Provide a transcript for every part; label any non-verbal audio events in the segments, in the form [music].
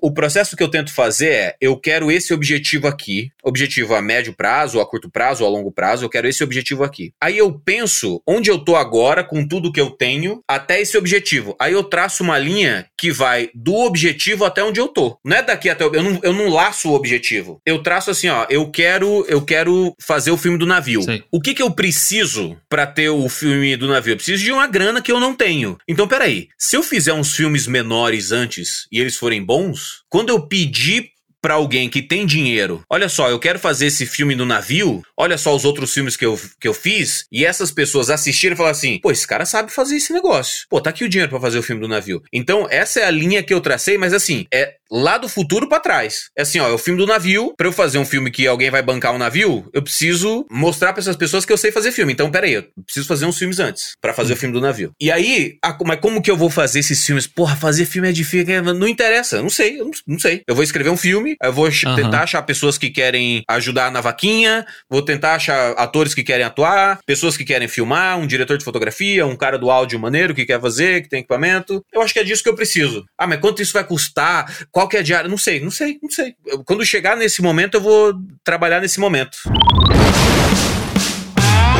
O processo que eu tento fazer é: eu quero esse objetivo aqui, objetivo a médio prazo, a curto prazo, a longo prazo, eu quero esse objetivo aqui. Aí eu penso onde eu tô agora com tudo que eu tenho até esse objetivo. Aí eu traço uma linha que vai do objetivo até onde eu tô. Não é daqui até o, eu não, eu não laço o objetivo. Eu traço assim, ó, eu quero eu quero fazer o filme do navio. Sei. O que que eu preciso pra ter o filme do navio? Eu preciso de uma grana que eu não tenho. Então, peraí, se eu fizer uns filmes menores antes e eles forem bons, quando eu pedir pra alguém que tem dinheiro, olha só, eu quero fazer esse filme no navio, olha só os outros filmes que eu, que eu fiz, e essas pessoas assistirem e falar assim, pô, esse cara sabe fazer esse negócio. Pô, tá aqui o dinheiro pra fazer o filme do navio. Então, essa é a linha que eu tracei, mas assim, é lá do futuro pra trás. É assim, ó, é o filme do navio. Pra eu fazer um filme que alguém vai bancar um navio, eu preciso mostrar pra essas pessoas que eu sei fazer filme. Então, peraí, eu preciso fazer uns filmes antes pra fazer o filme do navio. E aí, a- mas como que eu vou fazer esses filmes? Porra, fazer filme é difícil, não interessa, não sei, eu não, não sei. Eu vou escrever um filme, eu vou Aham. tentar achar pessoas que querem ajudar na vaquinha, vou tentar achar atores que querem atuar, pessoas que querem filmar, um diretor de fotografia, um cara do áudio maneiro que quer fazer, que tem equipamento. Eu acho que é disso que eu preciso. Ah, mas quanto isso vai custar? Qual que é a diária? Não sei, não sei, não sei. Eu- Quando chegar nesse momento, eu vou trabalhar nesse momento.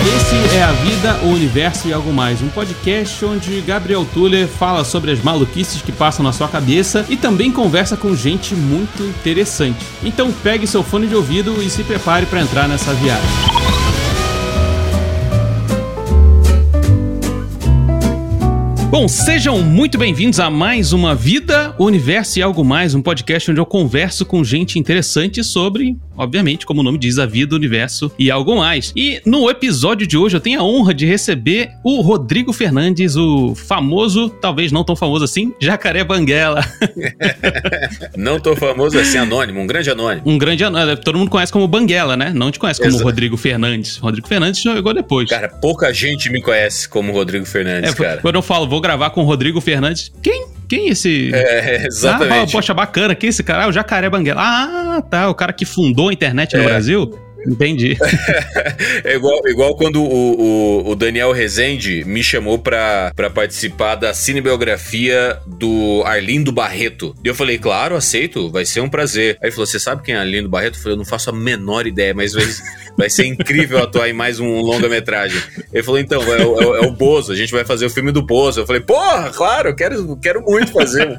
Esse é A Vida, o Universo e Algo Mais, um podcast onde Gabriel Tuller fala sobre as maluquices que passam na sua cabeça e também conversa com gente muito interessante. Então pegue seu fone de ouvido e se prepare para entrar nessa viagem. Bom, sejam muito bem-vindos a mais uma Vida, Universo e Algo Mais, um podcast onde eu converso com gente interessante sobre, obviamente, como o nome diz, a vida, o universo e algo mais. E no episódio de hoje eu tenho a honra de receber o Rodrigo Fernandes, o famoso, talvez não tão famoso assim, Jacaré Banguela. [laughs] Não tô famoso assim, anônimo, um grande anônimo. Um grande anão, todo mundo conhece como Banguela, né? Não te conhece como Exato. Rodrigo Fernandes. Rodrigo Fernandes chegou depois. Cara, pouca gente me conhece como Rodrigo Fernandes, É, cara. quando eu falo, vou gravar com o Rodrigo Fernandes, quem? Quem é esse? É, Ah, exatamente. poxa, bacana. Quem é esse cara? Ah, o Jacaré Banguela. Ah, tá. O cara que fundou a internet no É. Brasil? Entendi. [laughs] É igual, igual quando o, o, o Daniel Rezende me chamou pra, pra participar da cinebiografia do Arlindo Barreto. E eu falei, claro, aceito, vai ser um prazer. Aí ele falou, você sabe quem é Arlindo Barreto? Eu falei, eu não faço a menor ideia, mas vai, ser incrível atuar em mais um longa-metragem. Ele falou, então, é, o- é é o Bozo, a gente vai fazer o filme do Bozo. Eu falei, porra, claro, eu quero, quero muito fazer.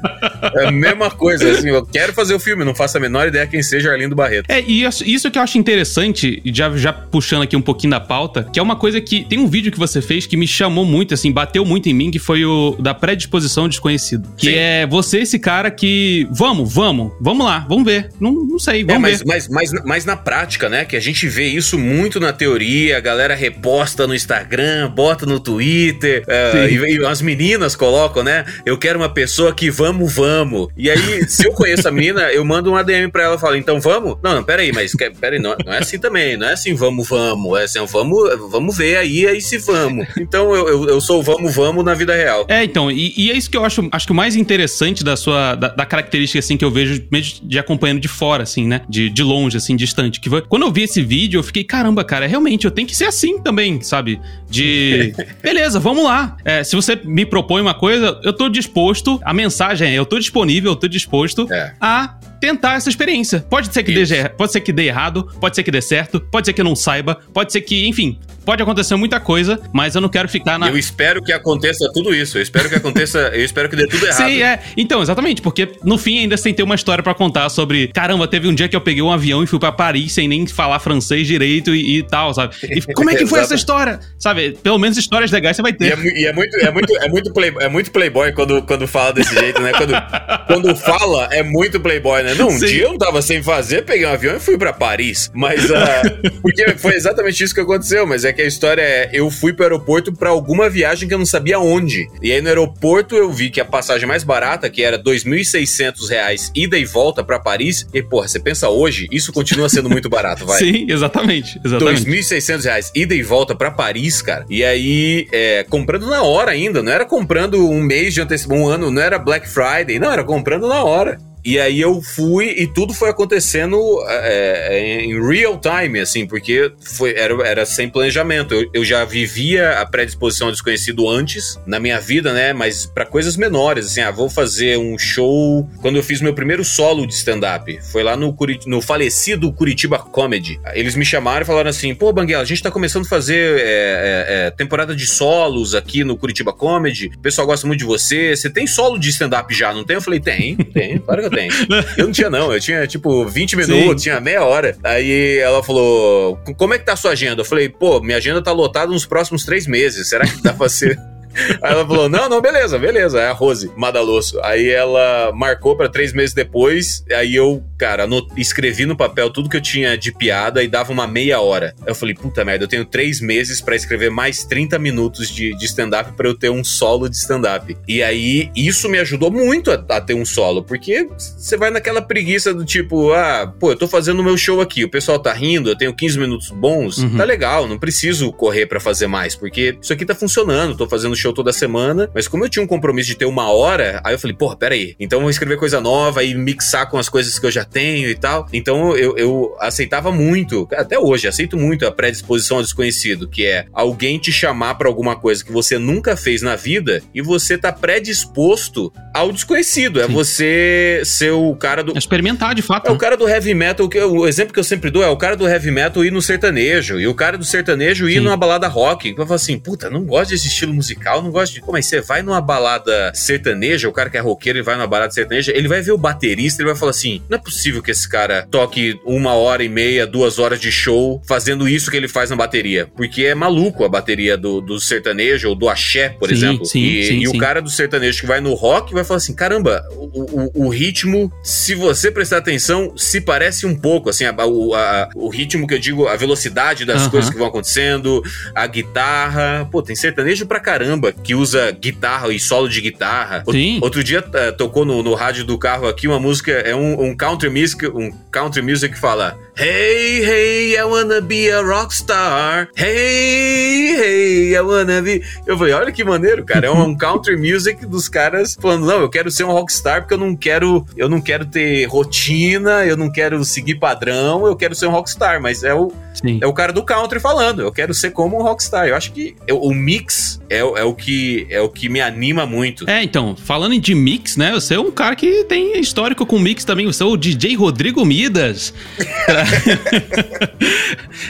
É a mesma coisa, assim, eu quero fazer o filme, não faço a menor ideia quem seja Arlindo Barreto. É, e isso, que eu acho interessante, já, já puxando aqui um pouquinho da pauta, que é uma coisa que. Tem um vídeo que você fez que me chamou muito, assim, bateu muito em mim, que foi o da predisposição desconhecido. Que Sim. é você, esse cara que. Vamos, vamos, vamos lá, vamos ver. Não, não sei, É, vamos mas, ver. mas, mas, mas na prática, né? Que a gente vê isso muito na teoria, a galera reposta no Instagram, bota no Twitter, Sim. e, e as meninas colocam, né? Eu quero uma pessoa que vamos, vamos. E aí, se eu conheço a menina, eu mando um ADM pra ela e falo, então vamos? Não, não, peraí, mas peraí, não, não é assim também, não é assim, vamos, vamos. É assim, vamos, vamos ver aí, aí se vamos. Então eu, eu, eu sou vamos, vamos na vida real. É, então, e, e é isso que eu acho, acho que o mais interessante da sua, da, da característica, assim, que eu vejo mesmo de acompanhando de fora, assim, né, de, de longe, assim, distante, que foi, quando eu vi esse vídeo, eu fiquei, caramba, cara, realmente, eu tenho que ser assim também, sabe, de, [laughs] beleza, vamos lá, É, se você me propõe uma coisa, eu tô disposto, a mensagem é, eu tô disponível, eu tô disposto É. a tentar essa experiência. Pode ser que Isso. dê, pode ser que dê errado, pode ser que dê certo, pode ser que eu não saiba, pode ser que, enfim, pode acontecer muita coisa, mas eu não quero ficar na Eu espero que aconteça tudo isso. Eu espero que aconteça, eu espero que dê tudo errado. Sim, é. Então, exatamente, porque no fim ainda sem ter uma história pra contar sobre, caramba, teve um dia que eu peguei um avião e fui pra Paris sem nem falar francês direito e, e tal, sabe? E [laughs] como é que foi essa história? Sabe? Pelo menos histórias legais você vai E ter. é, mu- e é muito, é muito, é muito, play, é muito playboy quando, quando fala desse jeito, né? Quando, quando fala, é muito playboy, né? Não, um Sim. dia eu tava sem fazer, peguei um avião e fui pra Paris. Mas, ah, [laughs] porque foi exatamente isso que aconteceu. Mas é que a história é, eu fui pro aeroporto pra alguma viagem que eu não sabia onde. E aí no aeroporto eu vi que a passagem mais barata, que era 2.600 reais ida e volta pra Paris. E, porra, você pensa hoje, isso continua sendo muito barato, vai. [laughs] Sim, exatamente. Exatamente. 2.600 reais, ida e volta pra Paris, cara. E aí, é, comprando na hora ainda, não era comprando um mês de antecipação, um ano, não era Black Friday, não, era comprando na hora. E aí eu fui e tudo foi acontecendo é, é, em real time, assim, porque foi, era, era sem planejamento. Eu, eu já vivia a predisposição ao desconhecido antes na minha vida, né? Mas para coisas menores, assim, ah, vou fazer um show. Quando eu fiz meu primeiro solo de stand-up, foi lá no, Curit no falecido Curitiba Comedy. Eles me chamaram e falaram assim: pô, Banguela, a gente tá começando a fazer é, é, é, temporada de solos aqui no Curitiba Comedy. O pessoal gosta muito de você. Você tem solo de stand-up já, não tem? Eu falei: tem, tem, claro que eu. Eu não tinha, não. Eu tinha, tipo, 20 minutos, Sim. tinha meia hora. Aí ela falou: como é que tá a sua agenda? Eu falei: pô, minha agenda tá lotada nos próximos três meses. Será que dá pra ser. Aí ela falou: não, não, beleza, beleza. É a Rose Madalosso. Aí ela marcou para três meses depois. Aí eu, cara, no, escrevi no papel tudo que eu tinha de piada e dava uma meia hora. Eu falei: puta merda, eu tenho três meses para escrever mais 30 minutos de, de stand-up para eu ter um solo de stand-up. E aí isso me ajudou muito a, a ter um solo, porque você vai naquela preguiça do tipo: ah, pô, eu tô fazendo o meu show aqui, o pessoal tá rindo, eu tenho 15 minutos bons, uhum. tá legal, não preciso correr para fazer mais, porque isso aqui tá funcionando, tô fazendo show toda semana, mas como eu tinha um compromisso de ter uma hora, aí eu falei, porra, peraí, então eu vou escrever coisa nova e mixar com as coisas que eu já tenho e tal. Então eu, eu aceitava muito, até hoje, aceito muito a predisposição ao desconhecido, que é alguém te chamar para alguma coisa que você nunca fez na vida e você tá predisposto ao desconhecido. É Sim. você ser o cara do. Experimentar, de fato. É o cara do heavy metal, que o exemplo que eu sempre dou é o cara do heavy metal ir no sertanejo, e o cara do sertanejo ir Sim. numa balada rock. Eu falo assim, puta, não gosto desse estilo musical não gosto de. Como é? Você vai numa balada sertaneja, o cara que é roqueiro, ele vai numa balada sertaneja, ele vai ver o baterista, ele vai falar assim: não é possível que esse cara toque uma hora e meia, duas horas de show fazendo isso que ele faz na bateria. Porque é maluco a bateria do, do sertanejo ou do axé, por sim, exemplo. Sim, e, sim, e o cara do sertanejo que vai no rock vai falar assim: caramba, o, o, o ritmo, se você prestar atenção, se parece um pouco, assim, a, a, a, o ritmo que eu digo, a velocidade das uh -huh. coisas que vão acontecendo, a guitarra. Pô, tem sertanejo pra caramba que usa guitarra e solo de guitarra. Sim. Outro dia uh, tocou no, no rádio do carro aqui uma música, é um, um country music, um country music que fala Hey, hey, I wanna be a rockstar. Hey, hey, I wanna be. Eu falei, olha que maneiro, cara. É um [laughs] country music dos caras falando, não, eu quero ser um rockstar porque eu não quero, eu não quero ter rotina, eu não quero seguir padrão, eu quero ser um rockstar. Mas é o, é o cara do country falando, eu quero ser como um rockstar. Eu acho que eu, o mix é, é, o que é o que me anima muito. É, então, falando de mix, né? Você é um cara que tem histórico com mix também. Você é o DJ Rodrigo Midas. [laughs]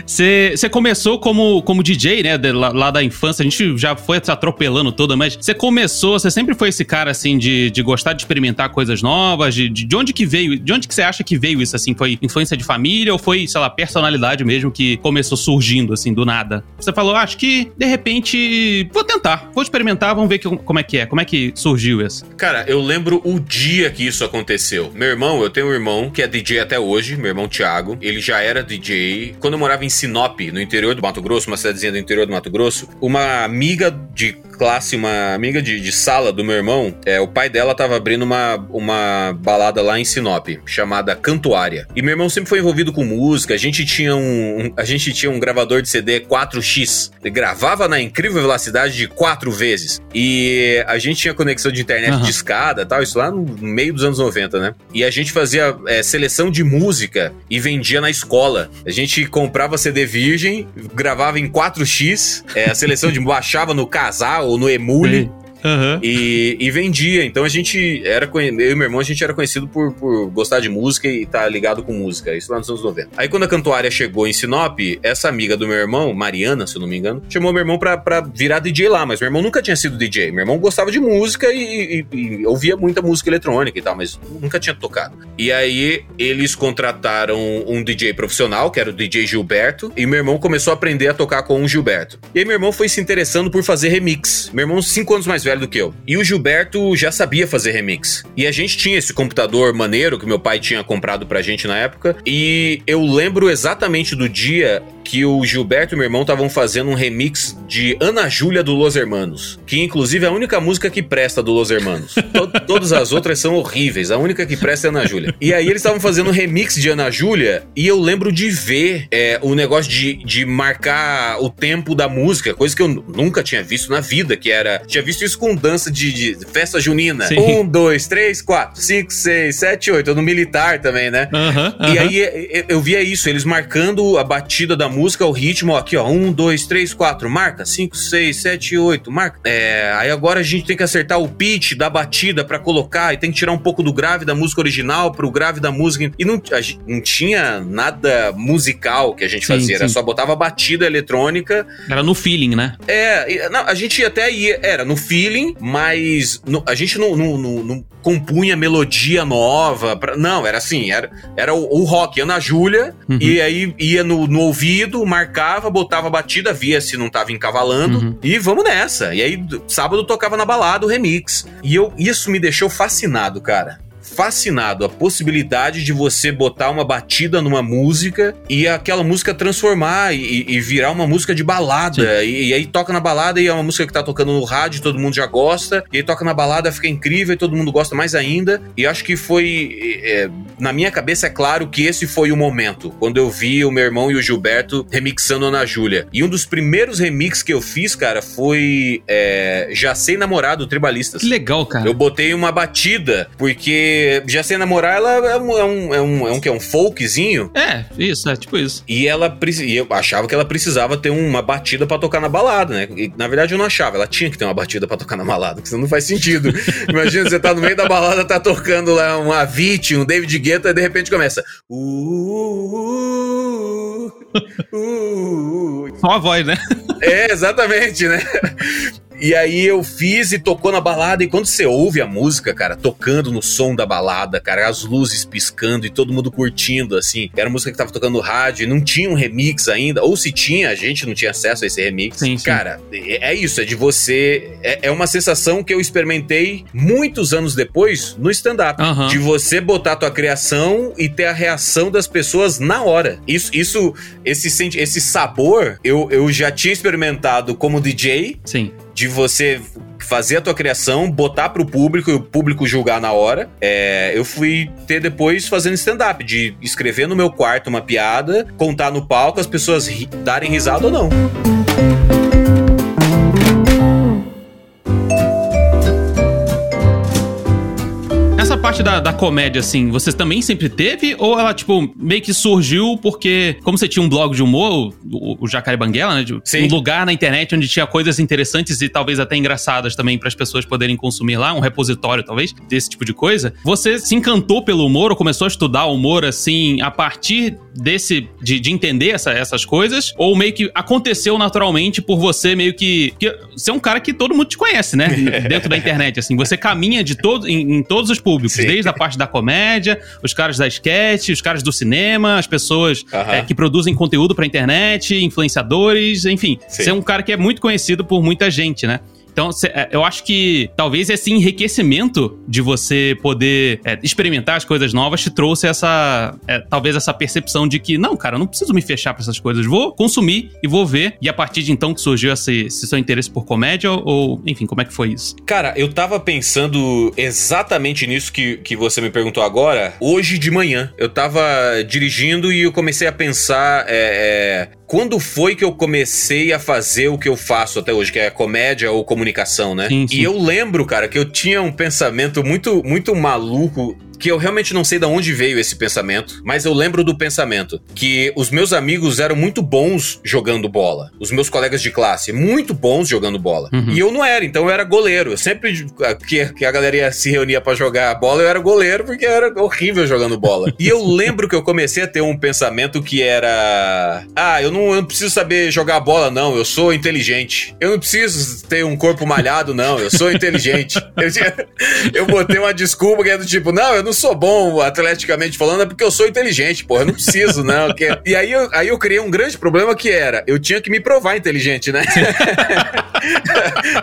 Você começou como, como DJ, né? De, lá, lá, da infância. A gente já foi se atropelando toda, mas você começou, você sempre foi esse cara, assim, de, de gostar de experimentar coisas novas? De, de, de onde que veio? De onde que você acha que veio isso, assim? Foi influência de família ou foi, sei lá, personalidade mesmo que começou surgindo, assim, do nada? Você falou, ah, acho que, de repente, vou tentar, vou experimentar, vamos ver que, como é que é, como é que surgiu isso. Cara, eu lembro o dia que isso aconteceu. Meu irmão, eu tenho um irmão que é DJ até hoje, meu irmão Thiago ele já era DJ. Quando eu morava em Sinop, no interior do Mato Grosso, uma cidadezinha do interior do Mato Grosso, uma amiga de classe, uma amiga de, de sala do meu irmão, é, o pai dela tava abrindo uma, uma balada lá em Sinop, chamada Cantuária. E meu irmão sempre foi envolvido com música, a gente tinha um, um a gente tinha um gravador de CD 4X. Ele gravava na incrível velocidade de quatro vezes. E a gente tinha conexão de internet uhum. de escada tal, isso lá no meio dos anos 90, né? E a gente fazia é, seleção de música e vendia na escola. A gente comprava CD virgem, gravava em 4X, é, a seleção de [laughs] baixava no casal ou no Emule. Uhum. E, e, vendia. Então a gente era. Eu e meu irmão, a gente era conhecido por, por gostar de música e estar tá ligado com música. Isso lá nos anos 90. Aí quando a cantuária chegou em Sinop, essa amiga do meu irmão, Mariana, se eu não me engano, chamou meu irmão pra, pra virar DJ lá. Mas meu irmão nunca tinha sido DJ. Meu irmão gostava de música e, e, e ouvia muita música eletrônica e tal, mas nunca tinha tocado. E aí eles contrataram um DJ profissional, que era o DJ Gilberto, e meu irmão começou a aprender a tocar com o Gilberto. E aí meu irmão foi se interessando por fazer remix. Meu irmão, cinco anos mais velho velho do que eu. E o Gilberto já sabia fazer remix. E a gente tinha esse computador maneiro que meu pai tinha comprado pra gente na época. E eu lembro exatamente do dia que o Gilberto e meu irmão estavam fazendo um remix de Ana Júlia do Los Hermanos, que inclusive é a única música que presta do Los Hermanos. [laughs] to todas as outras são horríveis, a única que presta é Ana Júlia. E aí eles estavam fazendo um remix de Ana Júlia e eu lembro de ver é, o negócio de, de marcar o tempo da música, coisa que eu nunca tinha visto na vida, que era. Tinha visto isso com dança de, de festa junina. Sim. Um, dois, três, quatro, cinco, seis, sete, oito. No militar também, né? Uhum, e aí eu via isso, eles marcando a batida da música, o ritmo, aqui, ó. Um, dois, três, quatro, marca. Cinco, seis, sete, oito, marca. É, aí agora a gente tem que acertar o pitch da batida para colocar e tem que tirar um pouco do grave da música original pro grave da música. E não, não tinha nada musical que a gente sim, fazia, sim. era só botava batida eletrônica. Era no feeling, né? É, não, a gente até ia, era no feeling, mas no, a gente não, não, não, não, compunha melodia nova. Pra, não, era assim, era, era o, o rock, Ana Júlia, uhum. e aí ia no, no ouvido, marcava, botava a batida, via se não tava encavalando, uhum. e vamos nessa. E aí, sábado tocava na balada o remix. E eu, isso me deixou fascinado, cara fascinado a possibilidade de você botar uma batida numa música e aquela música transformar e, e virar uma música de balada. E, e, aí toca na balada e é uma música que tá tocando no rádio, todo mundo já gosta. E aí toca na balada, fica incrível e todo mundo gosta mais ainda. E acho que foi. É, na minha cabeça é claro que esse foi o momento. Quando eu vi o meu irmão e o Gilberto remixando Ana Júlia. E um dos primeiros remixes que eu fiz, cara, foi é, Já Sei Namorar do Tribalistas. Que legal, cara. Eu botei uma batida, porque já sem namorar, ela é um, é um, é um, é um, que é um folkzinho. É, isso, é tipo isso. E ela e eu achava que ela precisava ter uma batida para tocar na balada, né? E, na verdade eu não achava, ela tinha que ter uma batida para tocar na balada, porque senão não faz sentido. [laughs] Imagina, você tá no meio da balada, tá tocando lá um Avicii, um David Guetta, e de repente começa. Uh, uh, uh. Só a voz, né? É, exatamente, né? [laughs] E aí eu fiz e tocou na balada. E quando você ouve a música, cara, tocando no som da balada, cara, as luzes piscando e todo mundo curtindo, assim. Era música que tava tocando no rádio e não tinha um remix ainda. Ou se tinha, a gente não tinha acesso a esse remix. Sim, sim. Cara, é, é isso, é de você. É, é, uma sensação que eu experimentei muitos anos depois no stand-up. Uhum. De você botar a tua criação e ter a reação das pessoas na hora. Isso, isso esse, esse sabor, eu, eu já tinha experimentado como DJ. Sim de você fazer a tua criação, botar pro público e o público julgar na hora. É, eu fui ter depois fazendo stand-up, de escrever no meu quarto uma piada, contar no palco, as pessoas darem risada ou não. Parte da, da comédia, assim, você também sempre teve? Ou ela, tipo, meio que surgiu porque, como você tinha um blog de humor, o, o Jacaré Banguela, né? De, um lugar na internet onde tinha coisas interessantes e talvez até engraçadas também para as pessoas poderem consumir lá, um repositório, talvez, desse tipo de coisa. Você se encantou pelo humor ou começou a estudar humor, assim, a partir desse. de, de entender essa, essas coisas? Ou meio que aconteceu naturalmente por você meio que. que você é um cara que todo mundo te conhece, né? [laughs] Dentro da internet, assim. Você caminha de todo, em, em todos os públicos. Sim. Desde a parte da comédia, os caras da sketch, os caras do cinema, as pessoas é, que produzem conteúdo pra internet, influenciadores, enfim. Sim. Você é um cara que é muito conhecido por muita gente, né? Então, é, eu acho que talvez esse enriquecimento de você poder é, experimentar as coisas novas te trouxe essa, é, talvez essa percepção de que, não, cara, eu não preciso me fechar para essas coisas, vou consumir e vou ver. E a partir de então que surgiu esse, esse seu interesse por comédia, ou, enfim, como é que foi isso? Cara, eu tava pensando exatamente nisso que, que você me perguntou agora, hoje de manhã. Eu tava dirigindo e eu comecei a pensar é, é quando foi que eu comecei a fazer o que eu faço até hoje, que é comédia ou comunicação, né? Sim, sim. E eu lembro, cara, que eu tinha um pensamento muito, muito maluco que eu realmente não sei de onde veio esse pensamento, mas eu lembro do pensamento que os meus amigos eram muito bons jogando bola. Os meus colegas de classe, muito bons jogando bola. Uhum. E eu não era, então eu era goleiro. Eu sempre que, que a galera se reunia para jogar bola, eu era goleiro porque eu era horrível jogando bola. e eu [laughs] lembro que eu comecei a ter um pensamento que era: ah, eu não, eu não preciso saber jogar bola, não. Eu sou inteligente. Eu não preciso ter um corpo malhado, não. Eu sou inteligente. [laughs] eu, tinha, eu botei uma desculpa que é do tipo: não, eu não não sou bom atleticamente falando, é porque eu sou inteligente, porra. Eu não preciso, não. Que... E aí eu, aí eu criei um grande problema que era: eu tinha que me provar inteligente, né? [laughs]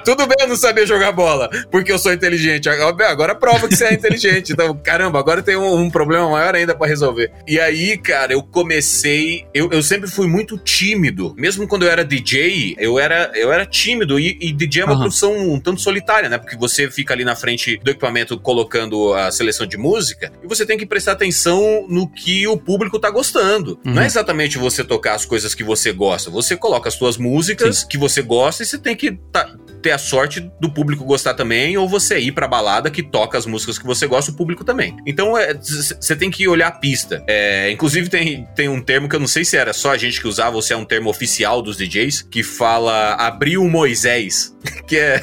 Tudo bem eu não saber jogar bola, porque eu sou inteligente. Agora prova que você é inteligente. Então, caramba, agora tem um, um problema maior ainda para resolver. E aí, cara, eu comecei. Eu, eu sempre fui muito tímido. Mesmo quando eu era DJ, eu era, eu era tímido. E, e DJ é uma uhum. profissão um tanto solitária, né? Porque você fica ali na frente do equipamento colocando a seleção de música e você tem que prestar atenção no que o público tá gostando. Uhum. Não é exatamente você tocar as coisas que você gosta. Você coloca as suas músicas Sim. que você gosta e você tem que tá, ter a sorte do público gostar também, ou você ir pra balada que toca as músicas que você gosta, o público também. Então você é, tem que olhar a pista. É, inclusive tem, tem um termo que eu não sei se era só a gente que usava ou se é um termo oficial dos DJs, que fala abriu o Moisés. [laughs] Que é,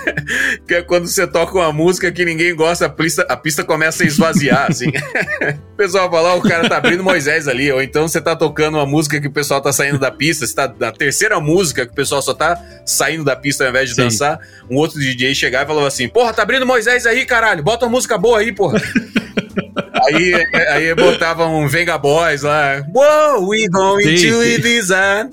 que é quando você toca uma música que ninguém gosta, a pista, a pista começa a esvaziar, assim. [laughs] o pessoal fala, o cara tá abrindo Moisés ali, ou então você tá tocando uma música que o pessoal tá saindo da pista, você tá na terceira música que o pessoal só tá saindo da pista ao invés de Sim. dançar, um outro DJ chegar e falava assim: Porra, tá abrindo Moisés aí, caralho, bota uma música boa aí, porra. [laughs] aí, aí botava um Venga Boys lá. Whoa, we going sim, to sim. Ibiza.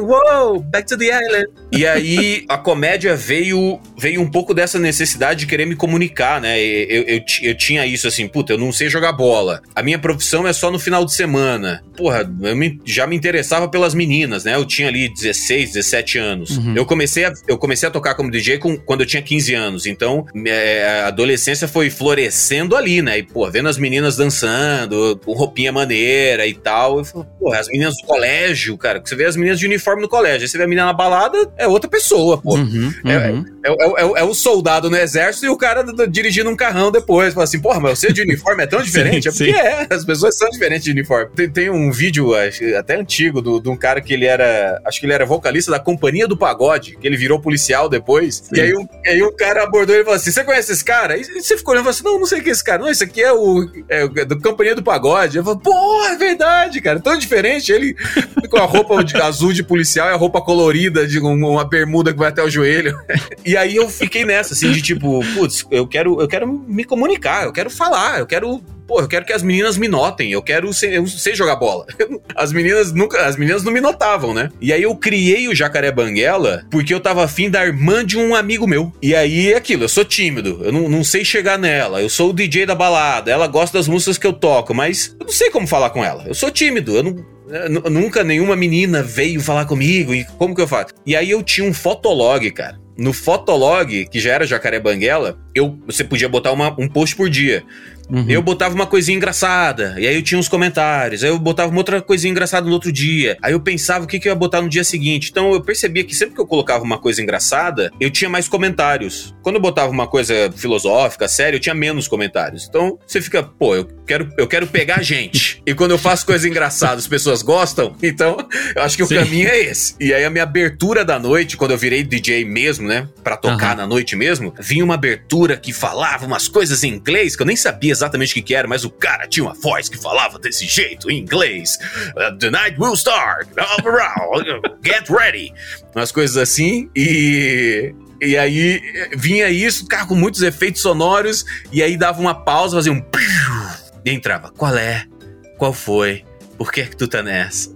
Whoa, back to the island. E aí a comédia veio veio um pouco dessa necessidade de querer me comunicar, né? Eu, eu, eu, tinha isso assim, puta, eu não sei jogar bola. A minha profissão é só no final de semana. Porra, eu me, já me interessava pelas meninas, né? Eu tinha ali 16, 17 anos. Uhum. Eu, comecei a, eu comecei a tocar como DJ com, quando eu tinha 15 anos. Então, é, a adolescência foi florescendo ali, né? E, pô, vendo as meninas dançando, com roupinha maneira e tal. Eu falei, pô, as meninas do colégio, cara, você vê as meninas de uniforme no colégio, aí você vê a menina na balada, é outra pessoa, pô. Uhum, é, uhum. É, é, é, é, o soldado no exército e o cara dirigindo um carrão depois. Fala assim, porra, mas você de uniforme é tão [laughs] diferente? sim, é porque sim. é, as pessoas são diferentes de uniforme. Tem, tem um vídeo até antigo de um cara que ele era, acho que ele era vocalista da Companhia do Pagode, que ele virou policial depois. Sim. E aí um, aí um cara abordou ele e falou assim: Você conhece esse cara? E você ficou olhando e falou assim: Não, não sei quem é esse cara. Não, esse aqui é o é, do Companhia do Pagode. Eu falei, pô, é verdade, cara. Tão diferente. Ele com a roupa de, [laughs] azul de policial e a roupa colorida de uma bermuda que vai até o joelho. [laughs] E aí eu fiquei nessa, assim, de tipo, putz, eu quero, eu quero me comunicar, eu quero falar, eu quero pô, eu quero que as meninas me notem, eu quero ser, eu sei jogar bola. [laughs] As meninas nunca, as meninas não me notavam, né? E aí eu criei o Jacaré Banguela porque eu tava afim da irmã de um amigo meu. E aí é aquilo, eu sou tímido, eu não, não sei chegar nela, eu sou o DJ da balada, ela gosta das músicas que eu toco, mas eu não sei como falar com ela. Eu sou tímido, eu não Nunca nenhuma menina veio falar comigo e como que eu faço? E aí eu tinha um fotolog, cara. No fotolog, que já era Jacaré Banguela, eu, você podia botar uma, um post por dia. Uhum. Eu botava uma coisinha engraçada, e aí eu tinha uns comentários, aí eu botava uma outra coisinha engraçada no outro dia, aí eu pensava o que, que eu ia botar no dia seguinte. Então eu percebia que sempre que eu colocava uma coisa engraçada, eu tinha mais comentários. Quando eu botava uma coisa filosófica, séria, eu tinha menos comentários. Então você fica, pô, eu quero, eu quero pegar gente. [laughs] e quando eu faço coisa engraçada, as pessoas gostam, então eu acho que Sim. o caminho é esse. E aí a minha abertura da noite, quando eu virei DJ mesmo, né, para tocar uhum. na noite mesmo, vinha uma abertura que falava umas coisas em inglês que eu nem sabia exatamente o que, que era, mas o cara tinha uma voz que falava desse jeito, em inglês. Uh, The night will start. [laughs] Get ready. Umas coisas assim. E e aí vinha isso, cara, com muitos efeitos sonoros, e aí dava uma pausa, fazia um. E entrava. Qual é? Qual foi? Por que, que tu tá nessa?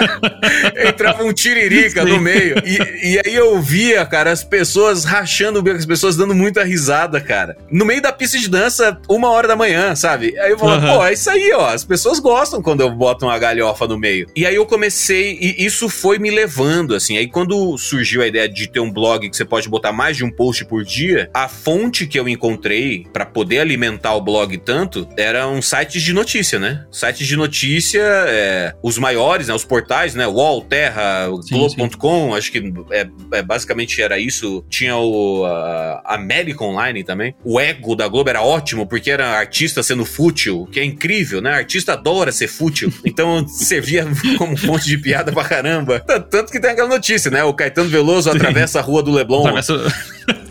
[laughs] Entrava um tiririca no meio. E, e, aí eu via, cara, as pessoas rachando o bico, as pessoas dando muita risada, cara. No meio da pista de dança, uma hora da manhã, sabe? Aí eu falava, uhum. pô, é isso aí, ó. As pessoas gostam quando eu boto uma galhofa no meio. E aí eu comecei, e isso foi me levando, assim. Aí quando surgiu a ideia de ter um blog que você pode botar mais de um post por dia, a fonte que eu encontrei para poder alimentar o blog tanto eram sites de notícia, né? Sites de notícia é, os maiores, né, os portais, né, Wall, Terra, Globo.com, acho que é, é, basicamente era isso. Tinha o a América Online também. O ego da Globo era ótimo, porque era artista sendo fútil, que é incrível, né? Artista adora ser fútil. [laughs] Então servia como fonte de piada pra caramba. Tanto que tem aquela notícia, né? O Caetano Veloso Sim. atravessa a rua do Leblon. Atravessa...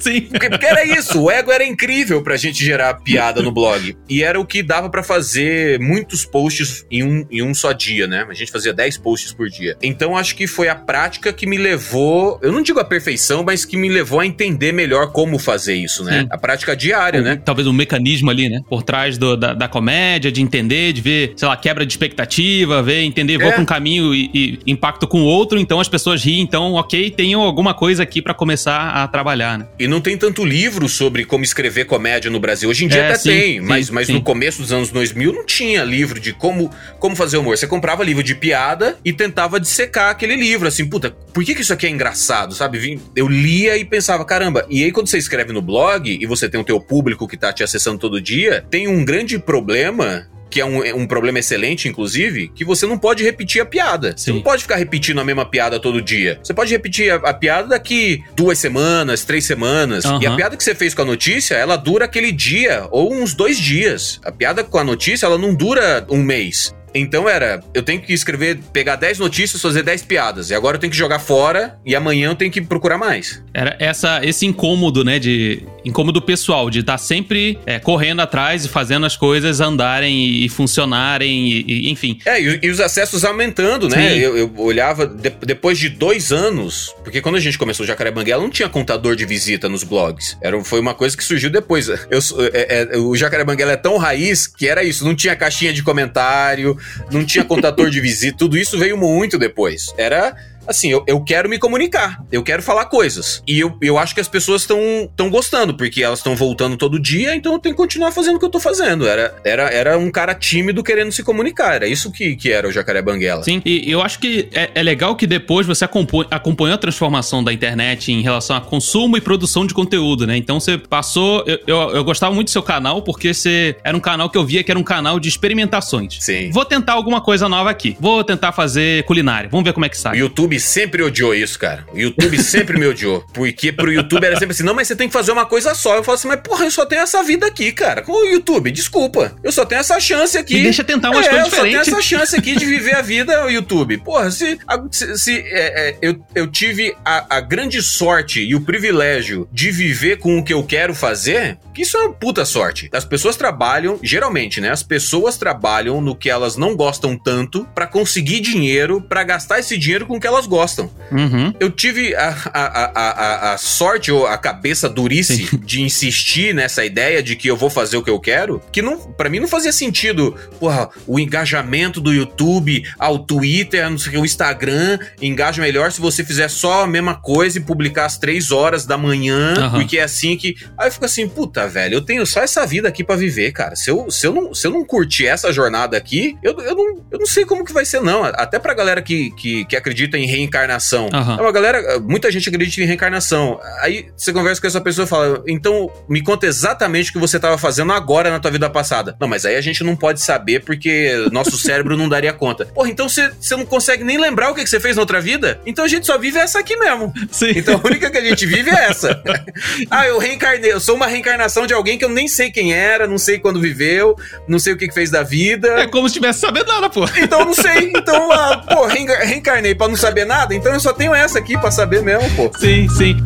Sim. Porque, porque, era isso, o ego era incrível pra gente gerar piada no blog. E era o que dava para fazer muitos posts em um, em um só dia, né? A gente fazia 10 posts por dia. Então acho que foi a prática que me levou, eu não digo a perfeição, mas que me levou a entender melhor como fazer isso, né? Sim. A prática diária, né? Talvez um mecanismo ali, né? Por trás do, da, da, comédia, de entender, de ver, sei lá, quebra de expectativa, ver, entender, vou é. pra um caminho e, e, impacto com o outro, então as pessoas riem, então, ok, tenho alguma coisa aqui para começar a trabalhar, né? E não tem tanto livro sobre como escrever comédia no Brasil. Hoje em dia é, até sim, tem, sim, mas, mas sim. no começo dos anos 2000 não tinha livro de como, como fazer humor. Você comprava livro de piada e tentava dissecar aquele livro, assim, puta, por que, que isso aqui é engraçado, sabe? Eu lia e pensava, caramba. E aí quando você escreve no blog e você tem o teu público que tá te acessando todo dia, tem um grande problema que é um, um, problema excelente, inclusive, que você não pode repetir a piada. Sim. Você não pode ficar repetindo a mesma piada todo dia. Você pode repetir a, a piada daqui duas semanas, três semanas. Uhum. E a piada que você fez com a notícia, ela dura aquele dia ou uns dois dias. A piada com a notícia, ela não dura um mês. Então era, eu tenho que escrever, pegar 10 notícias, fazer 10 piadas. E agora eu tenho que jogar fora e amanhã eu tenho que procurar mais. Era essa, esse incômodo, né? De. Incômodo pessoal, de estar tá sempre é, correndo atrás e fazendo as coisas andarem e, funcionarem, e, e, enfim. É, e, e, os acessos aumentando, né? Eu, eu, olhava de, depois de dois anos, porque quando a gente começou o Jacaré Banguela, não tinha contador de visita nos blogs. Era, foi uma coisa que surgiu depois. Eu, é, é, o Jacaré Banguela é tão raiz que era isso, não tinha caixinha de comentário, não tinha contador de [laughs] visita, tudo isso veio muito depois. Era assim, eu, eu quero me comunicar, eu quero falar coisas. E eu, eu acho que as pessoas estão gostando, porque elas estão voltando todo dia, então eu tenho que continuar fazendo o que eu tô fazendo. Era, era, era um cara tímido querendo se comunicar, era isso que, que era o Jacaré Banguela. Sim, e eu acho que é, é legal que depois você acompanha, acompanhou a transformação da internet em relação a consumo e produção de conteúdo, né? Então você passou. Eu, eu, eu gostava muito do seu canal, porque você era um canal que eu via que era um canal de experimentações. Sim. Vou tentar alguma coisa nova aqui. Vou tentar fazer culinária. Vamos ver como é que sai. YouTube YouTube sempre odiou isso, cara. O YouTube sempre me odiou. Porque pro YouTube era sempre assim, não, mas você tem que fazer uma coisa só. Eu falo assim, mas porra, eu só tenho essa vida aqui, cara. Com o YouTube, desculpa. Eu só tenho essa chance aqui. Me deixa tentar umas é, coisas diferentes. Eu só tenho essa chance aqui de viver a vida, o YouTube. Porra, se, se, se é, é, eu, eu tive a, a grande sorte e o privilégio de viver com o que eu quero fazer, que isso é uma puta sorte. As pessoas trabalham, geralmente, né? As pessoas trabalham no que elas não gostam tanto para conseguir dinheiro, para gastar esse dinheiro com o que elas gostam. Uhum. Eu tive a, a, a, a, sorte ou a cabeça durice Sim. de insistir nessa ideia de que eu vou fazer o que eu quero, que não, para mim não fazia sentido, porra, o engajamento do YouTube ao Twitter, não sei o Instagram engaja melhor se você fizer só a mesma coisa e publicar às três horas da manhã, uhum. porque é assim que. Aí eu fico assim, puta, velho, eu tenho só essa vida aqui para viver, cara. Se eu, se, eu não, se eu não curtir essa jornada aqui, eu, eu, não, eu não sei como que vai ser, não. Até pra galera que, que, que acredita em reencarnação. Uhum. É uma galera, muita gente acredita em reencarnação. Aí você conversa com essa pessoa e fala: então me conta exatamente o que você estava fazendo agora na tua vida passada. Não, mas aí a gente não pode saber porque nosso [laughs] cérebro não daria conta. Porra, então você, não consegue nem lembrar o que, que você fez na outra vida? Então a gente só vive essa aqui mesmo. Sim. Então a única que a gente vive é essa. [laughs] ah, eu reencarnei, eu sou uma reencarnação de alguém que eu nem sei quem era, não sei quando viveu, não sei o que, que fez da vida. É como se tivesse sabendo nada, pô. Então eu não sei. Então, ah, pô, reencarnei pra não saber nada, então eu só tenho essa aqui pra saber mesmo, pô. Sim, sim.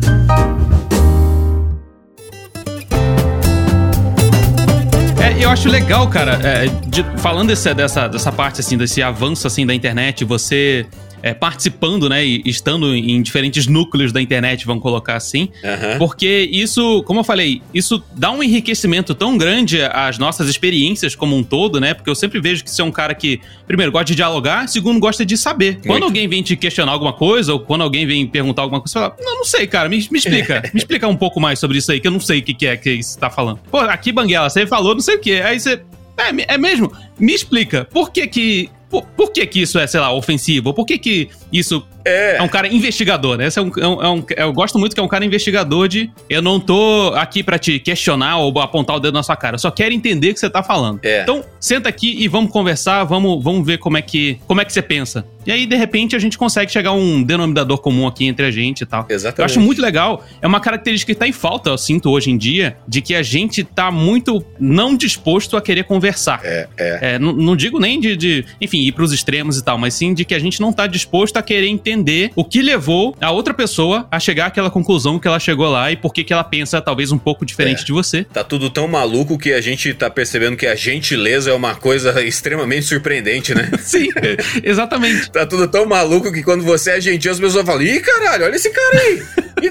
É, eu acho legal, cara, é, de, falando desse, dessa, dessa parte, assim, desse avanço, assim, da internet, você é, participando, né, e estando em diferentes núcleos da internet, vamos colocar assim, uhum. porque isso, como eu falei, isso dá um enriquecimento tão grande às nossas experiências como um todo, né, porque eu sempre vejo que você é um cara que, primeiro, gosta de dialogar, segundo, gosta de saber. Muito. Quando alguém vem te questionar alguma coisa, ou quando alguém vem perguntar alguma coisa, você fala, não, não sei, cara, me, me explica, [laughs] me explica um pouco mais sobre isso aí, que eu não sei o que, que é que você tá falando. Pô, aqui, Banguela, você falou não sei o que, aí você... É, é mesmo? Me explica, por que que por, por, que que isso é, sei lá, ofensivo? Por que que isso é, é um cara investigador, né? Esse é um, é um, é um, eu gosto muito que é um cara investigador de eu não tô aqui para te questionar ou apontar o dedo na sua cara, eu só quero entender o que você tá falando. É. Então, senta aqui e vamos conversar, vamos, vamos ver como é que como é que você pensa. E aí, de repente, a gente consegue chegar a um denominador comum aqui entre a gente e tal. Exatamente. Eu acho muito legal. É uma característica que tá em falta, eu sinto hoje em dia, de que a gente tá muito não disposto a querer conversar. É, é. É, não digo nem de, de, enfim, ir pros extremos e tal, mas sim de que a gente não tá disposto a querer entender o que levou a outra pessoa a chegar àquela conclusão que ela chegou lá e por que ela pensa talvez um pouco diferente é. de você. Tá tudo tão maluco que a gente tá percebendo que a gentileza é uma coisa extremamente surpreendente, né? [laughs] sim, [laughs] exatamente. tá tudo tão maluco que quando você é gentil, as pessoas falam, ih, caralho, olha esse cara aí.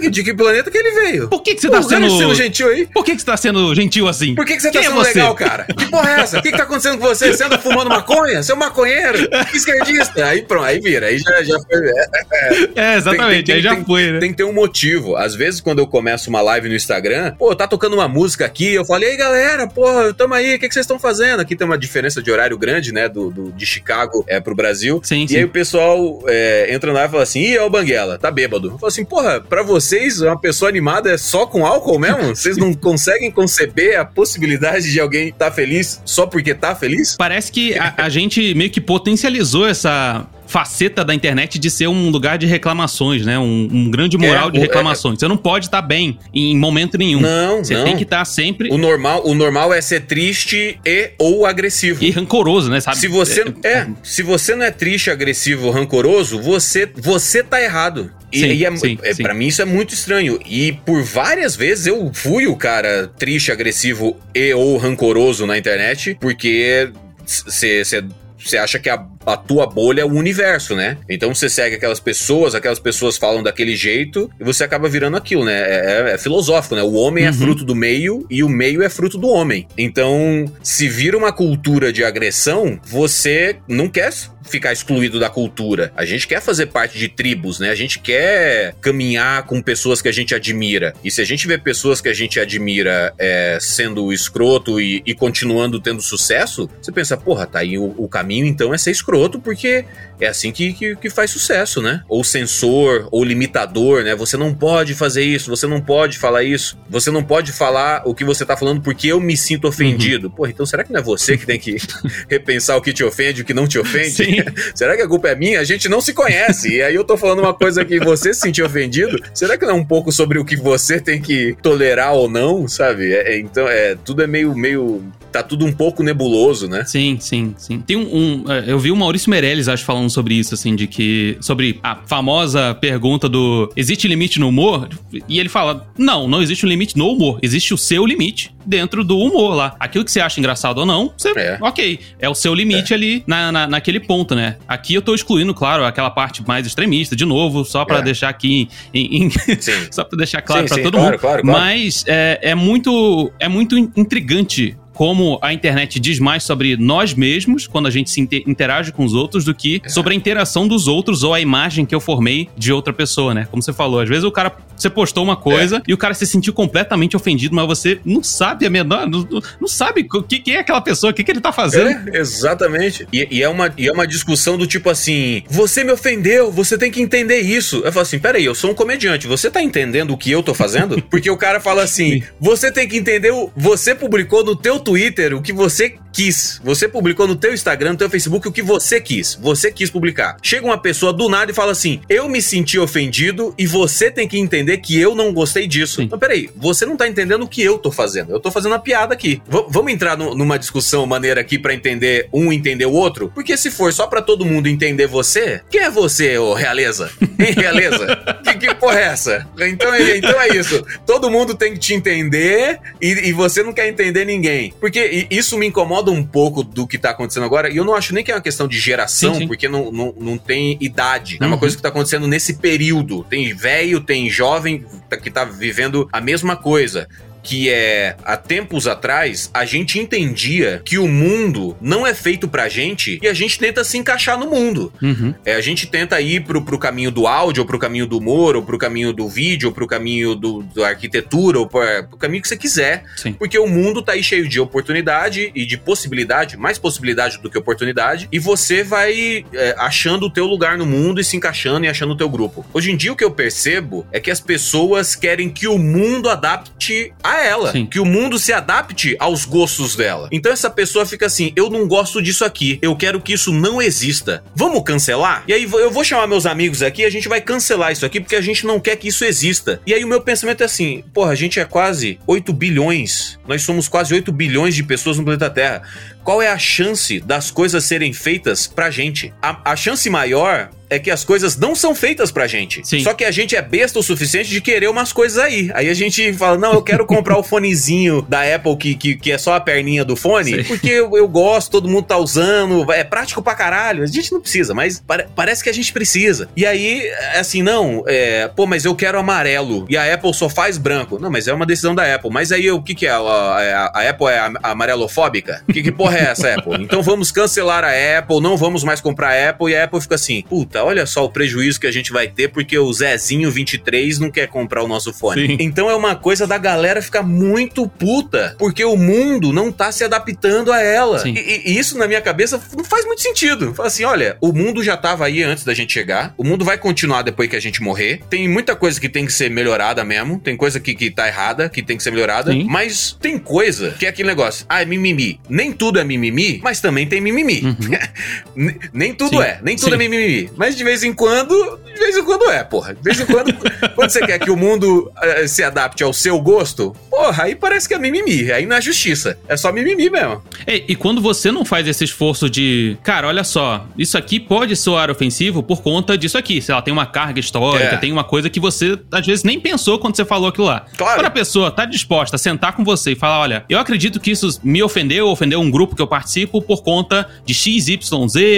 De que planeta que ele veio? Por que, que você tá sendo... sendo gentil aí? Por que, que você tá sendo gentil assim? Por que, que você tá Quem tá sendo é legal, cara? Que porra é essa? O que, que tá acontecendo com você? Você anda fumando maconha? Você é um maconheiro? Esquerdista? Aí pronto, aí vira. Aí já, já foi. É, é. é exatamente, tem, tem, aí já tem, foi, né? Tem que ter um motivo. Às vezes, quando eu começo uma live no Instagram, pô, tá tocando uma música aqui, eu falei, ei, galera, pô, tamo aí, o que, que vocês estão fazendo? Aqui tem uma diferença de horário grande, né, do, do de Chicago é, pro Brasil. Sim, e sim. aí o pessoal é, entra lá e fala assim, ih, é o Banguela, tá bêbado. Eu falo assim, porra, pra vocês, uma pessoa animada é só com álcool mesmo? Vocês não [laughs] conseguem conceber a possibilidade de alguém tá feliz só porque tá feliz? [laughs] Parece que a, a gente meio que potencializou essa faceta da internet de ser um lugar de reclamações, né? Um, um grande moral é, de reclamações. É, Você não pode estar tá bem em momento nenhum. Não, Você não. tem que estar tá sempre. O normal, o normal é ser triste e ou agressivo. E rancoroso, né? Sabe? Se você é, é se você não é triste, agressivo, rancoroso, você você tá errado. E, sim, e é, sim, é, sim. pra mim isso é muito estranho. E por várias vezes eu fui o cara triste, agressivo e ou rancoroso na internet, porque você acha que a, a tua bolha é o universo, né? Então você segue aquelas pessoas, aquelas pessoas falam daquele jeito e você acaba virando aquilo, né? É, é, é filosófico, né? O homem é uhum. é fruto do meio e o meio é fruto do homem. Então, se vira uma cultura de agressão, você não quer ficar excluído da cultura. A gente quer fazer parte de tribos, né? A gente quer caminhar com pessoas que a gente admira. E se a gente vê pessoas que a gente admira é, sendo escroto e, e, continuando tendo sucesso, você pensa, porra, tá aí o, o, caminho então é ser escroto, porque é assim que, que, que faz sucesso, né? Ou censor, ou limitador, né? Você não pode fazer isso, você não pode falar isso, você não pode falar o que você tá falando porque eu me sinto ofendido. Uhum. Porra, então será que não é você que tem que [laughs] repensar o que te ofende e o que não te ofende? [laughs] Será que a culpa é minha? A gente não se conhece. E aí eu tô falando uma coisa que você se sentiu ofendido. Será que não é um pouco sobre o que você tem que tolerar ou não, sabe? É, é, então, é, tudo é meio, meio tá tudo um pouco nebuloso, né? Sim, sim, sim. Tem um, um, é, eu vi o Maurício Meirelles, acho, falando sobre isso, assim, de que sobre a famosa pergunta do existe limite no humor? E ele fala: "Não, não existe um limite no humor, existe o seu limite dentro do humor lá. Aquilo que você acha engraçado ou não, você, é. OK, é o seu limite é. ali na, na, naquele ponto, né? Aqui eu tô excluindo, claro, aquela parte mais extremista, de novo, só para é. deixar aqui em, em [laughs] só para deixar claro para todo claro, mundo. Claro, claro. Mas é, é muito é muito intrigante como a internet diz mais sobre nós mesmos, quando a gente se interage com os outros, do que é. sobre a interação dos outros ou a imagem que eu formei de outra pessoa, né? Como você falou, às vezes o cara, você postou uma coisa é. e o cara se sentiu completamente ofendido, mas você não sabe a menor, não, não sabe o que, que, é aquela pessoa, o que, que ele tá fazendo. É, exatamente. E, e, é uma, e é uma discussão do tipo assim: você me ofendeu, você tem que entender isso. Eu falo assim: peraí, eu sou um comediante, você tá entendendo o que eu tô fazendo? [laughs] Porque o cara fala assim: você tem que entender, o, você publicou no teu Twitter o que você quis. Você publicou no teu Instagram, no teu Facebook o que você quis. Você quis publicar. Chega uma pessoa do nada e fala assim: "Eu me senti ofendido e você tem que entender que eu não gostei disso". Então, peraí, você não tá entendendo o que eu tô fazendo. Eu tô fazendo uma piada aqui. V vamos entrar no, numa discussão maneira aqui para entender um entender o outro? Porque se for só para todo mundo entender você, quem é você, ô realeza? Hein, realeza? [laughs] que, que porra é essa? Então, é, então é isso. Todo mundo tem que te entender e, e você não quer entender ninguém. Porque isso me incomoda um pouco do que tá acontecendo agora, e eu não acho nem que é uma questão de geração, sim, sim. porque não, não, não tem idade. Uhum. É uma uhum. coisa que tá acontecendo nesse período. Tem velho, tem jovem que tá vivendo a mesma coisa que é há tempos atrás a gente entendia que o mundo não é feito pra gente e a gente tenta se encaixar no mundo. Uhum. É, a gente tenta ir pro, pro caminho do áudio, ou pro caminho do humor, ou pro caminho do vídeo, ou pro caminho do, da arquitetura, ou pro, pro caminho que você quiser. Sim. Porque o mundo tá aí cheio de oportunidade e de possibilidade, mais possibilidade do que oportunidade, e você vai é, achando o teu lugar no mundo e se encaixando e achando o teu grupo. Hoje em dia o que eu percebo é que as pessoas querem que o mundo adapte a ela. Sim. Que o mundo se adapte aos gostos dela. Então essa pessoa fica assim: eu não gosto disso aqui, eu quero que isso não exista. Vamos cancelar? E aí eu vou chamar meus amigos aqui, a gente vai cancelar isso aqui porque a gente não quer que isso exista. E aí o meu pensamento é assim: porra, a gente é quase 8 bilhões, nós somos quase 8 bilhões de pessoas no planeta Terra qual é a chance das coisas serem feitas pra gente? A, a chance maior é que as coisas não são feitas pra gente. Sim. Só que a gente é besta o suficiente de querer umas coisas aí. Aí a gente fala, não, eu quero comprar o fonezinho da Apple que, que, que é só a perninha do fone, porque eu, eu, gosto, todo mundo tá usando, é prático pra caralho. A gente não precisa, mas pare, parece que a gente precisa. E aí, é assim, não, é, pô, mas eu quero amarelo e a Apple só faz branco. Não, mas é uma decisão da Apple. Mas aí o que que é? A, a, a Apple é amarelofóbica? Que, que porra é essa, Apple? Então vamos cancelar a Apple, não vamos mais comprar a Apple e a Apple fica assim, puta, olha só o prejuízo que a gente vai ter porque o Zezinho 23 não quer comprar o nosso fone. Sim. Então é uma coisa da galera ficar muito puta porque o mundo não tá se adaptando a ela. E, e, isso na minha cabeça não faz muito sentido. Fala assim, olha, o mundo já tava aí antes da gente chegar, o mundo vai continuar depois que a gente morrer. Tem muita coisa que tem que ser melhorada mesmo, tem coisa que, que tá errada, que tem que ser melhorada, Sim. mas tem coisa que é aquele negócio, ah, é mimimi. Nem tudo é mimimi, mas também tem mimimi. Uhum. [laughs] nem tudo Sim. é, nem tudo é Sim. é mimimi. Mas de vez em quando, de vez em quando é, porra. De vez em quando, [laughs] quando você quer que o mundo uh, se adapte ao seu gosto, porra, aí parece que é mimimi. Aí não é justiça. É só mimimi mesmo. E, e quando você não faz esse esforço de, cara, olha só, isso aqui pode soar ofensivo por conta disso aqui. Sei lá, tem uma carga histórica, é. tem uma coisa que você às vezes nem pensou quando você falou aquilo lá. Claro. Quando a pessoa tá disposta a sentar com você e falar, olha, eu acredito que isso me ofendeu, ofendeu um grupo que eu participo por conta de XYZ,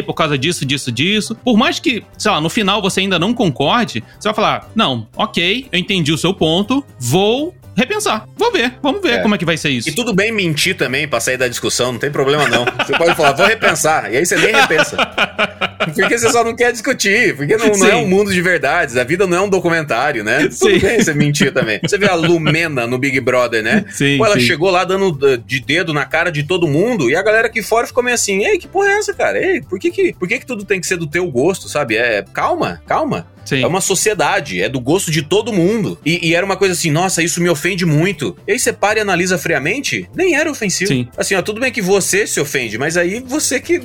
por causa disso, disso, disso. Por mais que, sei lá, no final você ainda não concorde, você vai falar: não, ok, eu entendi o seu ponto, vou repensar. Vou ver, vamos ver é. como é que vai ser isso. E tudo bem mentir também pra sair da discussão, não tem problema não. Você pode falar, vou repensar, e aí você nem repensa. [laughs] Porque você só não quer discutir, porque não, não é um mundo de verdades, a vida não é um documentário, né? Sim. Tudo bem você mentir também. Você vê a Lumena no Big Brother, né? Sim, Pô, ela sim. chegou lá dando uh, de dedo na cara de todo mundo, e a galera aqui fora ficou meio assim, ei, que porra é essa, cara? Ei, por que que, por que que tudo tem que ser do teu gosto, sabe? É, calma, calma. Sim. É uma sociedade, é do gosto de todo mundo. E, e, era uma coisa assim, nossa, isso me ofende muito. E aí você para e analisa friamente, nem era ofensivo. Sim. Assim, ó, tudo bem que você se ofende, mas aí você que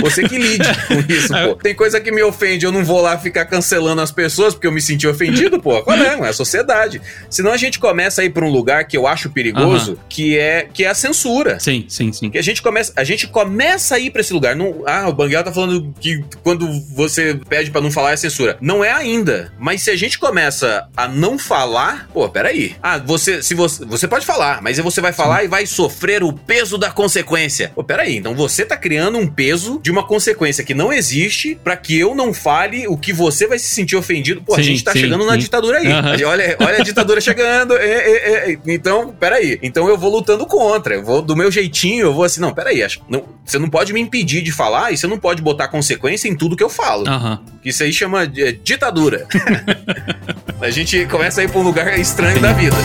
você que lide [laughs] com isso, pô. Tem coisa que me ofende, eu não vou lá ficar cancelando as pessoas porque eu me senti ofendido, pô. Qual é? É a sociedade. Senão a gente começa a ir para um lugar que eu acho perigoso, uh -huh. que é que é a censura. Sim, sim, sim. Que a gente começa, a gente começa a ir para esse lugar. Não, ah, o Banguela tá falando que quando você pede para não falar é censura. Não é ainda. Mas se a gente começa a não falar, pô, peraí. Ah, você, se você, você pode falar, mas você vai falar Sim. e vai sofrer o peso da consequência. Pô, peraí. Então você tá criando um peso de uma consequência que não existe para que eu não fale o que você vai se sentir ofendido. Pô, sim, a gente tá sim, chegando sim. na ditadura aí. Uhum. Olha, olha a ditadura chegando. É, é, é. Então, peraí. Então eu vou lutando contra. Eu vou do meu jeitinho, eu vou assim, não, peraí. Acho, não, você não pode me impedir de falar e você não pode botar consequência em tudo que eu falo. Uhum. Isso aí chama de é, ditadura. [laughs] a gente começa a ir pra um lugar estranho da vida.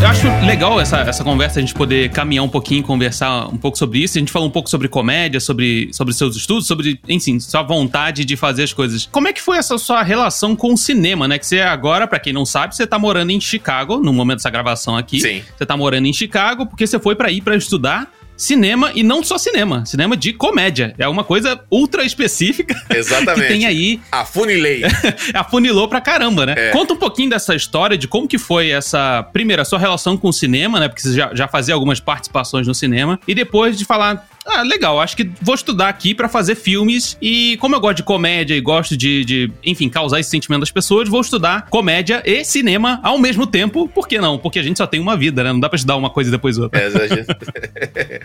Eu acho legal essa, essa conversa, a gente poder caminhar um pouquinho, conversar um pouco sobre isso. A gente falou um pouco sobre comédia, sobre, sobre seus estudos, sobre, enfim, sua vontade de fazer as coisas. Como é que foi essa sua relação com o cinema, né? Que você agora, para quem não sabe, você tá morando em Chicago, no momento dessa gravação aqui. Sim. Você tá morando em Chicago porque você foi para ir para estudar cinema e não só cinema, cinema de comédia. É uma coisa ultra específica. Exatamente. [laughs] que tem aí. Afunilei. [laughs] Afunilou pra caramba, né? É. Conta um pouquinho dessa história, de como que foi essa. Primeiro, a sua relação com o cinema, né? Porque você já, já fazia algumas participações no cinema. E depois de falar ah, legal, acho que vou estudar aqui para fazer filmes e como eu gosto de comédia e gosto de, de, enfim, causar esse sentimento das pessoas, vou estudar comédia e cinema ao mesmo tempo. Por que não? Porque a gente só tem uma vida, né? Não dá pra estudar uma coisa e depois outra. É,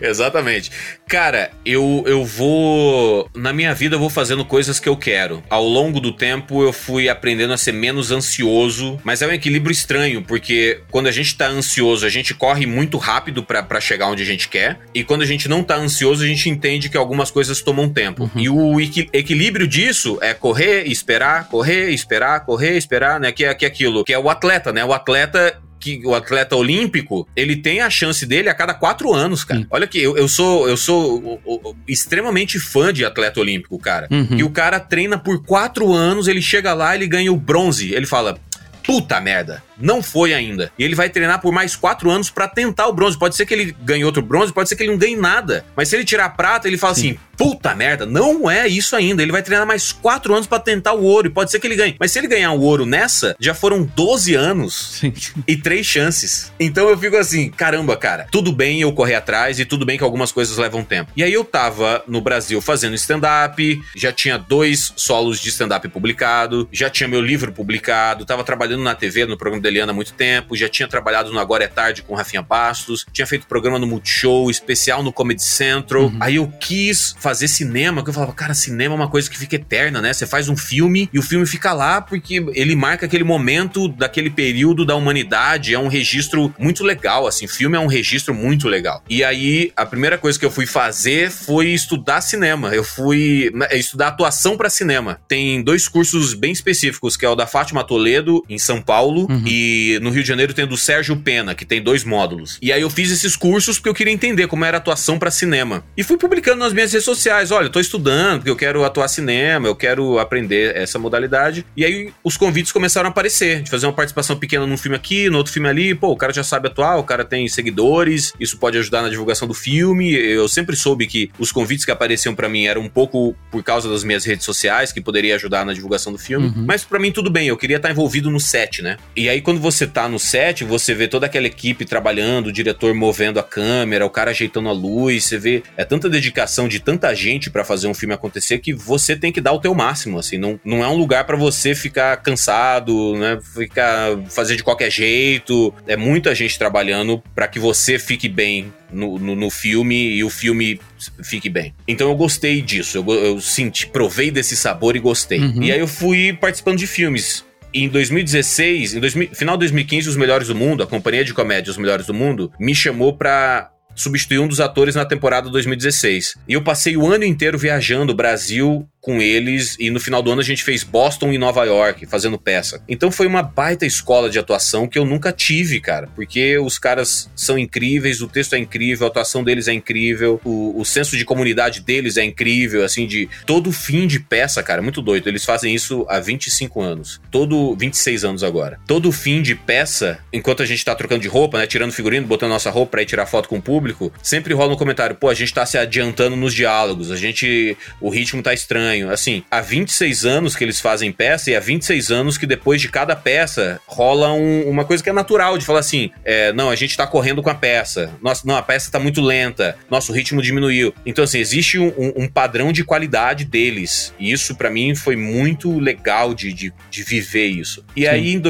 [laughs] exatamente. Cara, eu, eu vou... Na minha vida eu vou fazendo coisas que eu quero. Ao longo do tempo eu fui aprendendo a ser menos ansioso, mas é um equilíbrio estranho, porque quando a gente tá ansioso, a gente corre muito rápido para chegar onde a gente quer, e quando a gente não tá ansioso, ansioso, a gente entende que algumas coisas tomam tempo. Uhum. E o equi equilíbrio disso é correr, esperar, correr, esperar, correr, esperar, né? Que é, que é aquilo, que é o atleta, né? O atleta que o atleta olímpico, ele tem a chance dele a cada quatro anos, cara. Sim. Olha que eu, eu sou, eu sou extremamente fã de atleta olímpico, cara. Uhum. E o cara treina por quatro anos, ele chega lá, ele ganha o bronze. Ele fala, puta merda, não foi ainda. E ele vai treinar por mais quatro anos para tentar o bronze. Pode ser que ele ganhe outro bronze, pode ser que ele não ganhe nada. Mas se ele tirar a prata, ele fala Sim. assim: puta merda, não é isso ainda. Ele vai treinar mais quatro anos para tentar o ouro. E pode ser que ele ganhe. Mas se ele ganhar o ouro nessa, já foram 12 anos Sim. e três chances. Então eu fico assim: caramba, cara, tudo bem eu correr atrás e tudo bem que algumas coisas levam tempo. E aí eu tava no Brasil fazendo stand-up, já tinha dois solos de stand-up publicado, já tinha meu livro publicado, tava trabalhando na TV, no programa Eliana há muito tempo, já tinha trabalhado no Agora é Tarde com Rafinha Bastos, tinha feito programa no Multishow, especial no Comedy Central. Uhum. Aí eu quis fazer cinema, que eu falava, cara, cinema é uma coisa que fica eterna, né? Você faz um filme e o filme fica lá porque ele marca aquele momento daquele período da humanidade, é um registro muito legal, assim, filme é um registro muito legal. E aí, a primeira coisa que eu fui fazer foi estudar cinema. Eu fui né, estudar atuação para cinema. Tem dois cursos bem específicos, que é o da Fátima Toledo, em São Paulo, uhum. e no Rio de Janeiro tem do Sérgio Pena, que tem dois módulos. E aí eu fiz esses cursos porque eu queria entender como era atuação para cinema. E fui publicando nas minhas redes sociais: olha, eu tô estudando, porque eu quero atuar cinema, eu quero aprender essa modalidade. E aí os convites começaram a aparecer, de fazer uma participação pequena num filme aqui, no outro filme ali. Pô, o cara já sabe atuar, o cara tem seguidores, isso pode ajudar na divulgação do filme. Eu sempre soube que os convites que apareciam para mim eram um pouco por causa das minhas redes sociais, que poderia ajudar na divulgação do filme. Uhum. Mas para mim tudo bem, eu queria estar envolvido no set, né? E aí quando você tá no set, você vê toda aquela equipe trabalhando, o diretor movendo a câmera, o cara ajeitando a luz, você vê é tanta dedicação de tanta gente para fazer um filme acontecer que você tem que dar o teu máximo, assim, não, não é um lugar para você ficar cansado, né, ficar fazer de qualquer jeito. É muita gente trabalhando para que você fique bem no, no, no, filme e o filme fique bem. Então eu gostei disso, eu, eu senti, provei desse sabor e gostei. Uhum. E aí eu fui participando de filmes em 2016, em 2000, final de 2015, Os Melhores do Mundo, a companhia de comédia Os Melhores do Mundo, me chamou pra substituir um dos atores na temporada 2016. E eu passei o ano inteiro viajando o Brasil com eles e no final do ano a gente fez Boston e Nova York fazendo peça. Então foi uma baita escola de atuação que eu nunca tive, cara, porque os caras são incríveis, o texto é incrível, a atuação deles é incrível, o, o senso de comunidade deles é incrível, assim, de todo fim de peça, cara, muito doido. Eles fazem isso há 25 anos, todo 26 anos agora. Todo fim de peça, enquanto a gente tá trocando de roupa, né, tirando figurino, botando nossa roupa pra ir tirar foto com o público, sempre rola um comentário, pô, a gente tá se adiantando nos diálogos, a gente, o ritmo tá estranho, Assim, há 26 anos que eles fazem peça e há 26 anos que depois de cada peça rola um, uma coisa que é natural de falar assim: é, não, a gente tá correndo com a peça. Nossa, não, a peça tá muito lenta. Nosso ritmo diminuiu. Então, assim, existe um, um padrão de qualidade deles. E isso, para mim, foi muito legal de, de, de viver isso. E Sim. aí, em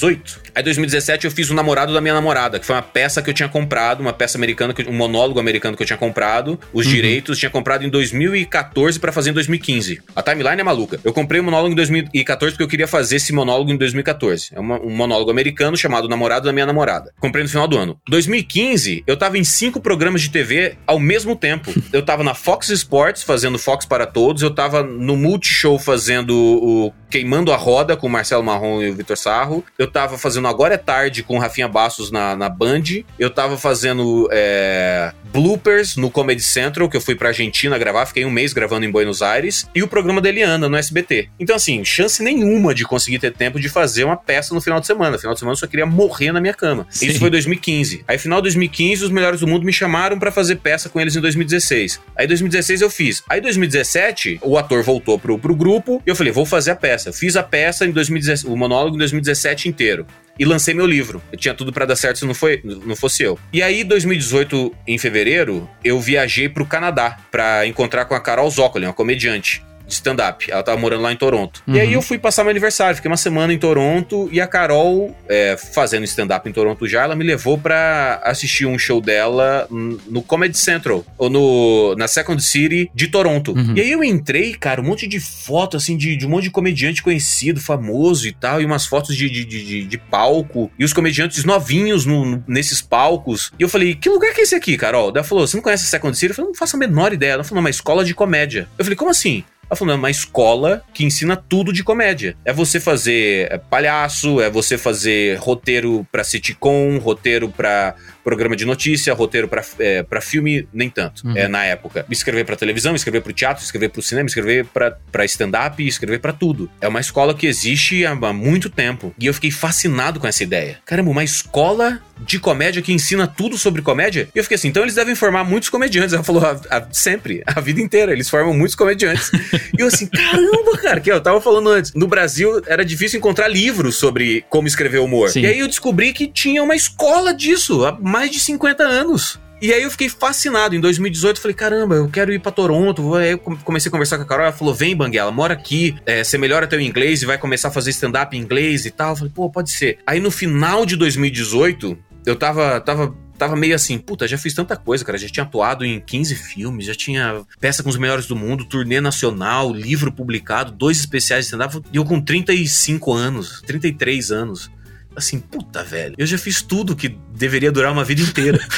2018, Aí, em 2017, eu fiz O Namorado da Minha Namorada, que foi uma peça que eu tinha comprado, uma peça americana, um monólogo americano que eu tinha comprado. Os uhum. direitos tinha comprado em 2014 para fazer em 2015. A timeline é maluca. Eu comprei o um monólogo em 2014 porque eu queria fazer esse monólogo em 2014. É uma, um monólogo americano chamado Namorado da Minha Namorada. Comprei no final do ano. 2015, eu tava em cinco programas de TV ao mesmo tempo. [laughs] Eu tava na Fox Sports fazendo Fox para Todos, eu tava no Multishow fazendo o Queimando a Roda com o Marcelo Marrom e o Vitor Sarro. Eu tava fazendo Agora é Tarde com Rafinha Bastos na, na Band. Eu tava fazendo é, bloopers no Comedy Central, que eu fui pra Argentina gravar, fiquei um mês gravando em Buenos Aires. E o programa da Eliana no SBT. Então, assim, chance nenhuma de conseguir ter tempo de fazer uma peça no final de semana. No final de semana eu só queria morrer na minha cama. Sim. Isso foi 2015. Aí, final de 2015, os melhores do mundo me chamaram para fazer peça com eles em 2016. Aí, 2016 eu fiz. Aí, 2017, o ator voltou pro, pro grupo e eu falei, vou fazer a peça. fiz a peça em 2017, o monólogo em 2017 inteiro e lancei meu livro. Eu tinha tudo para dar certo se não, foi, não fosse eu. E aí, 2018, em fevereiro, eu viajei pro Canadá para encontrar com a Carol Zócoli, uma comediante de stand-up. Ela tava morando lá em Toronto. Uhum. E aí eu fui passar meu aniversário, fiquei uma semana em Toronto e a Carol, é, fazendo stand-up em Toronto já, ela me levou para assistir um show dela no Comedy Central, ou no, na Second City de Toronto. Uhum. E aí eu entrei, cara, um monte de foto, assim, de, de um monte de comediante conhecido, famoso e tal, e umas fotos de, de, de, de palco, e os comediantes novinhos no, nesses palcos. E eu falei, que lugar que é esse aqui, Carol? Daí ela falou, você não conhece a Second City? Eu falei, não faço a menor ideia. Ela falou, uma escola de comédia. Eu falei, como assim? Ela falou, não, é uma escola que ensina tudo de comédia. É você fazer é, palhaço, é você fazer roteiro pra sitcom, roteiro pra programa de notícia, roteiro pra, é, pra filme, nem tanto, Uhum. é, na época. Escrever pra televisão, escrever pro teatro, escrever pro cinema, escrever pra, pra stand-up, escrever pra tudo. É uma escola que existe há, há muito tempo. E eu fiquei fascinado com essa ideia. Caramba, uma escola de comédia que ensina tudo sobre comédia? E eu fiquei assim, então eles devem formar muitos comediantes. Ela falou, "A- a- sempre, a vida inteira, eles formam muitos comediantes. [laughs] e eu assim, caramba, cara, que eu tava falando antes. No Brasil era difícil encontrar livros sobre como escrever humor. Sim. E aí eu descobri que tinha uma escola disso há mais de 50 anos. E aí eu fiquei fascinado. Em 2018 eu falei, caramba, eu quero ir pra Toronto. Aí eu come- comecei a conversar com a Carol. Ela falou, vem, Banguela, mora aqui. É, você melhora teu inglês e vai começar a fazer stand-up em inglês e tal. Eu falei, pô, pode ser. Aí no final de 2018, eu tava, tava, tava meio assim, puta, já fiz tanta coisa, cara. Já tinha atuado em 15 filmes, já tinha peça com os melhores do mundo, turnê nacional, livro publicado, dois especiais de stand-up. E eu com 35 anos, 33 anos. Assim, puta, velho. Eu já fiz tudo que deveria durar uma vida inteira. [laughs]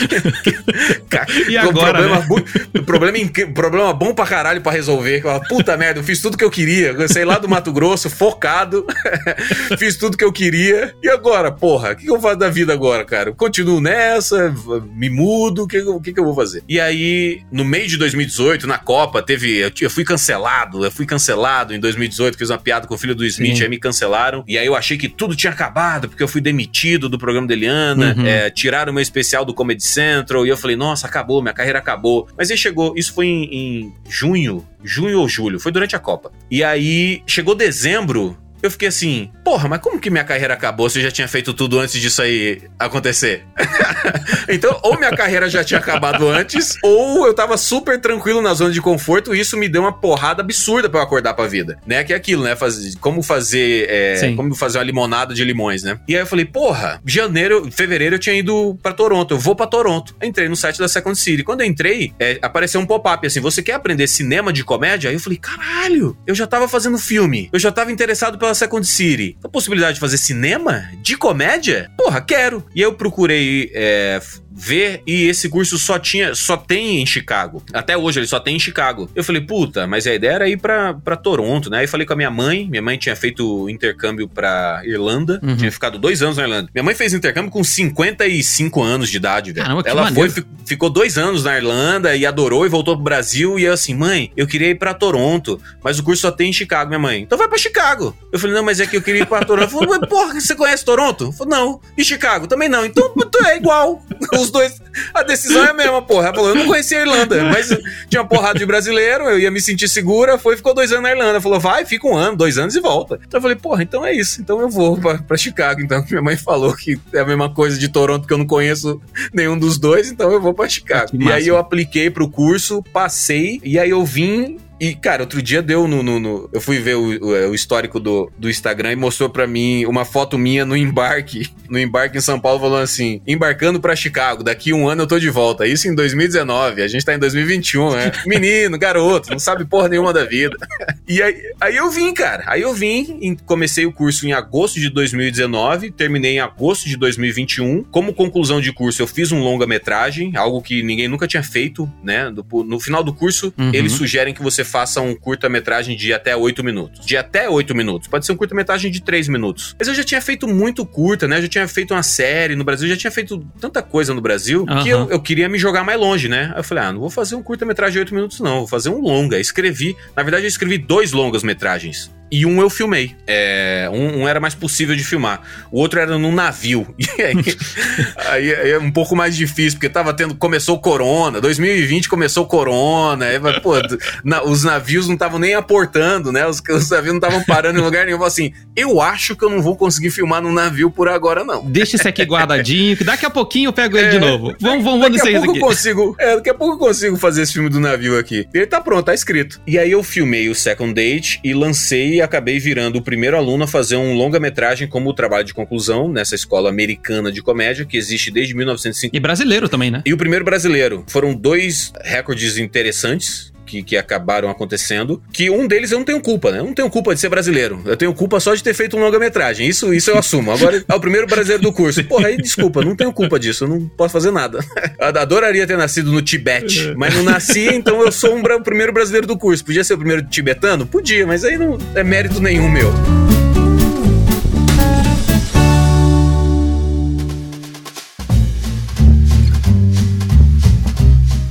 E agora, problema, né? bu- problema, inc- problema bom pra caralho pra resolver. Eu Puta merda, eu fiz tudo que eu queria. Eu saí lá do Mato Grosso, focado. [laughs] fiz tudo que eu queria. E agora, porra, o que, que eu faço da vida agora, cara? Eu continuo nessa, me mudo, o que, que, que eu vou fazer? E aí, no meio de 2018, na Copa, teve. Eu fui cancelado, eu fui cancelado em 2018, fiz uma piada com o filho do Smith, Sim. aí me cancelaram. E aí eu achei que tudo tinha acabado, porque eu fui demitido do programa da Eliana, Uhum. é, tiraram o meu especial do Comedy Central, e eu falei, nossa, acabou, minha carreira acabou. Mas aí chegou, isso foi em, em junho, junho ou julho, foi durante a Copa. E aí chegou dezembro. Eu fiquei assim, porra, mas como que minha carreira acabou se eu já tinha feito tudo antes disso aí acontecer? [laughs] então, ou minha carreira já tinha acabado antes, ou eu tava super tranquilo na zona de conforto e isso me deu uma porrada absurda pra eu acordar pra vida, né? Que é aquilo, né? Faz, como fazer é, como fazer uma limonada de limões, né? E aí eu falei, porra, janeiro, fevereiro eu tinha ido pra Toronto, eu vou pra Toronto. Entrei no site da Second City. Quando eu entrei, é, apareceu um pop-up assim, você quer aprender cinema de comédia? Aí eu falei, caralho, eu já tava fazendo filme, eu já tava interessado pela Second City. A possibilidade de fazer cinema de comédia? Porra, quero. E aí eu procurei é, ver e esse curso só tinha, só tem em Chicago. Até hoje ele só tem em Chicago. Eu falei, puta, mas a ideia era ir pra, pra Toronto, né? Aí falei com a minha mãe, minha mãe tinha feito intercâmbio pra Irlanda, Uhum. tinha ficado dois anos na Irlanda. Minha mãe fez intercâmbio com 55 anos de idade, velho. Caramba, Ela foi, maneiro. ficou dois anos na Irlanda e adorou e voltou pro Brasil. E eu assim, mãe, eu queria ir pra Toronto, mas o curso só tem em Chicago, minha mãe. Então vai pra Chicago. Eu falei, não, mas é que eu queria ir pra Toronto. Ela falou, mas porra, você conhece Toronto? Eu falei, não. E Chicago? Também não. Então é igual. [laughs] Os dois, a decisão é a mesma, porra. Ela falou, eu não conhecia a Irlanda, mas tinha uma porrada de brasileiro, eu ia me sentir segura. Foi, ficou dois anos na Irlanda. Falou, vai, fica um ano, dois anos e volta. Então eu falei, porra, então é isso. Então eu vou pra, pra Chicago. Então minha mãe falou que é a mesma coisa de Toronto, que eu não conheço nenhum dos dois, então eu vou pra Chicago. Que E massa. aí eu apliquei pro curso, passei, e aí eu vim. E, cara, outro dia deu no. no- no- eu fui ver o, o- o histórico do, do Instagram e mostrou pra mim uma foto minha no embarque. [laughs] No embarque em São Paulo, falando assim: embarcando pra Chicago, daqui um ano eu tô de volta. Isso em 2019, a gente tá em 2021, né? [laughs] Menino, garoto, não sabe porra nenhuma da vida. E aí, aí eu vim, cara. Aí eu vim, comecei o curso em agosto de 2019, terminei em agosto de 2021. Como conclusão de curso, eu fiz um longa-metragem, algo que ninguém nunca tinha feito, né? No final do curso, Uhum. eles sugerem que você faça um curta-metragem de até 8 minutos. De até 8 minutos. Pode ser um curta-metragem de 3 minutos. Mas eu já tinha feito muito curta, né? Eu já tinha feito uma série no Brasil, já tinha feito tanta coisa no Brasil Aham. que eu, eu queria me jogar mais longe, né? Aí eu falei, ah, não vou fazer um curta-metragem de 8 minutos, não. Vou fazer um longa. Escrevi. Na verdade, eu escrevi dois longas-metragens. E um eu filmei. É, um, um era mais possível de filmar. O outro era num navio. [laughs] E aí, aí, aí é um pouco mais difícil, porque tava tendo. Começou o corona. 2020 começou o corona. Aí, pô, na- os navios não estavam nem aportando, né? Os, os navios não estavam parando em lugar nenhum. Eu assim, eu acho que eu não vou conseguir filmar num navio por agora, não. Deixa esse aqui guardadinho, que daqui a pouquinho eu pego ele de É. novo. Vamos, vamos, vamos Daqui a pouco aqui. eu consigo. É, daqui a pouco eu consigo fazer esse filme do navio aqui. Ele tá pronto, tá escrito. E aí eu filmei o Second Date e lancei e acabei virando o primeiro aluno a fazer um longa-metragem como trabalho de conclusão nessa escola americana de comédia que existe desde 1950. E brasileiro também, né? E o primeiro brasileiro. Foram dois recordes interessantes. Que, que acabaram acontecendo, que um deles eu não tenho culpa, né? Eu não tenho culpa de ser brasileiro. Eu tenho culpa só de ter feito um longa-metragem. Isso, isso eu assumo. Agora, é o primeiro brasileiro do curso. Porra, aí desculpa, não tenho culpa disso. Eu não posso fazer nada. [laughs] Adoraria ter nascido no Tibete, mas não nasci, então eu sou um, o primeiro brasileiro do curso. Podia ser o primeiro tibetano? Podia, mas aí não é mérito nenhum meu.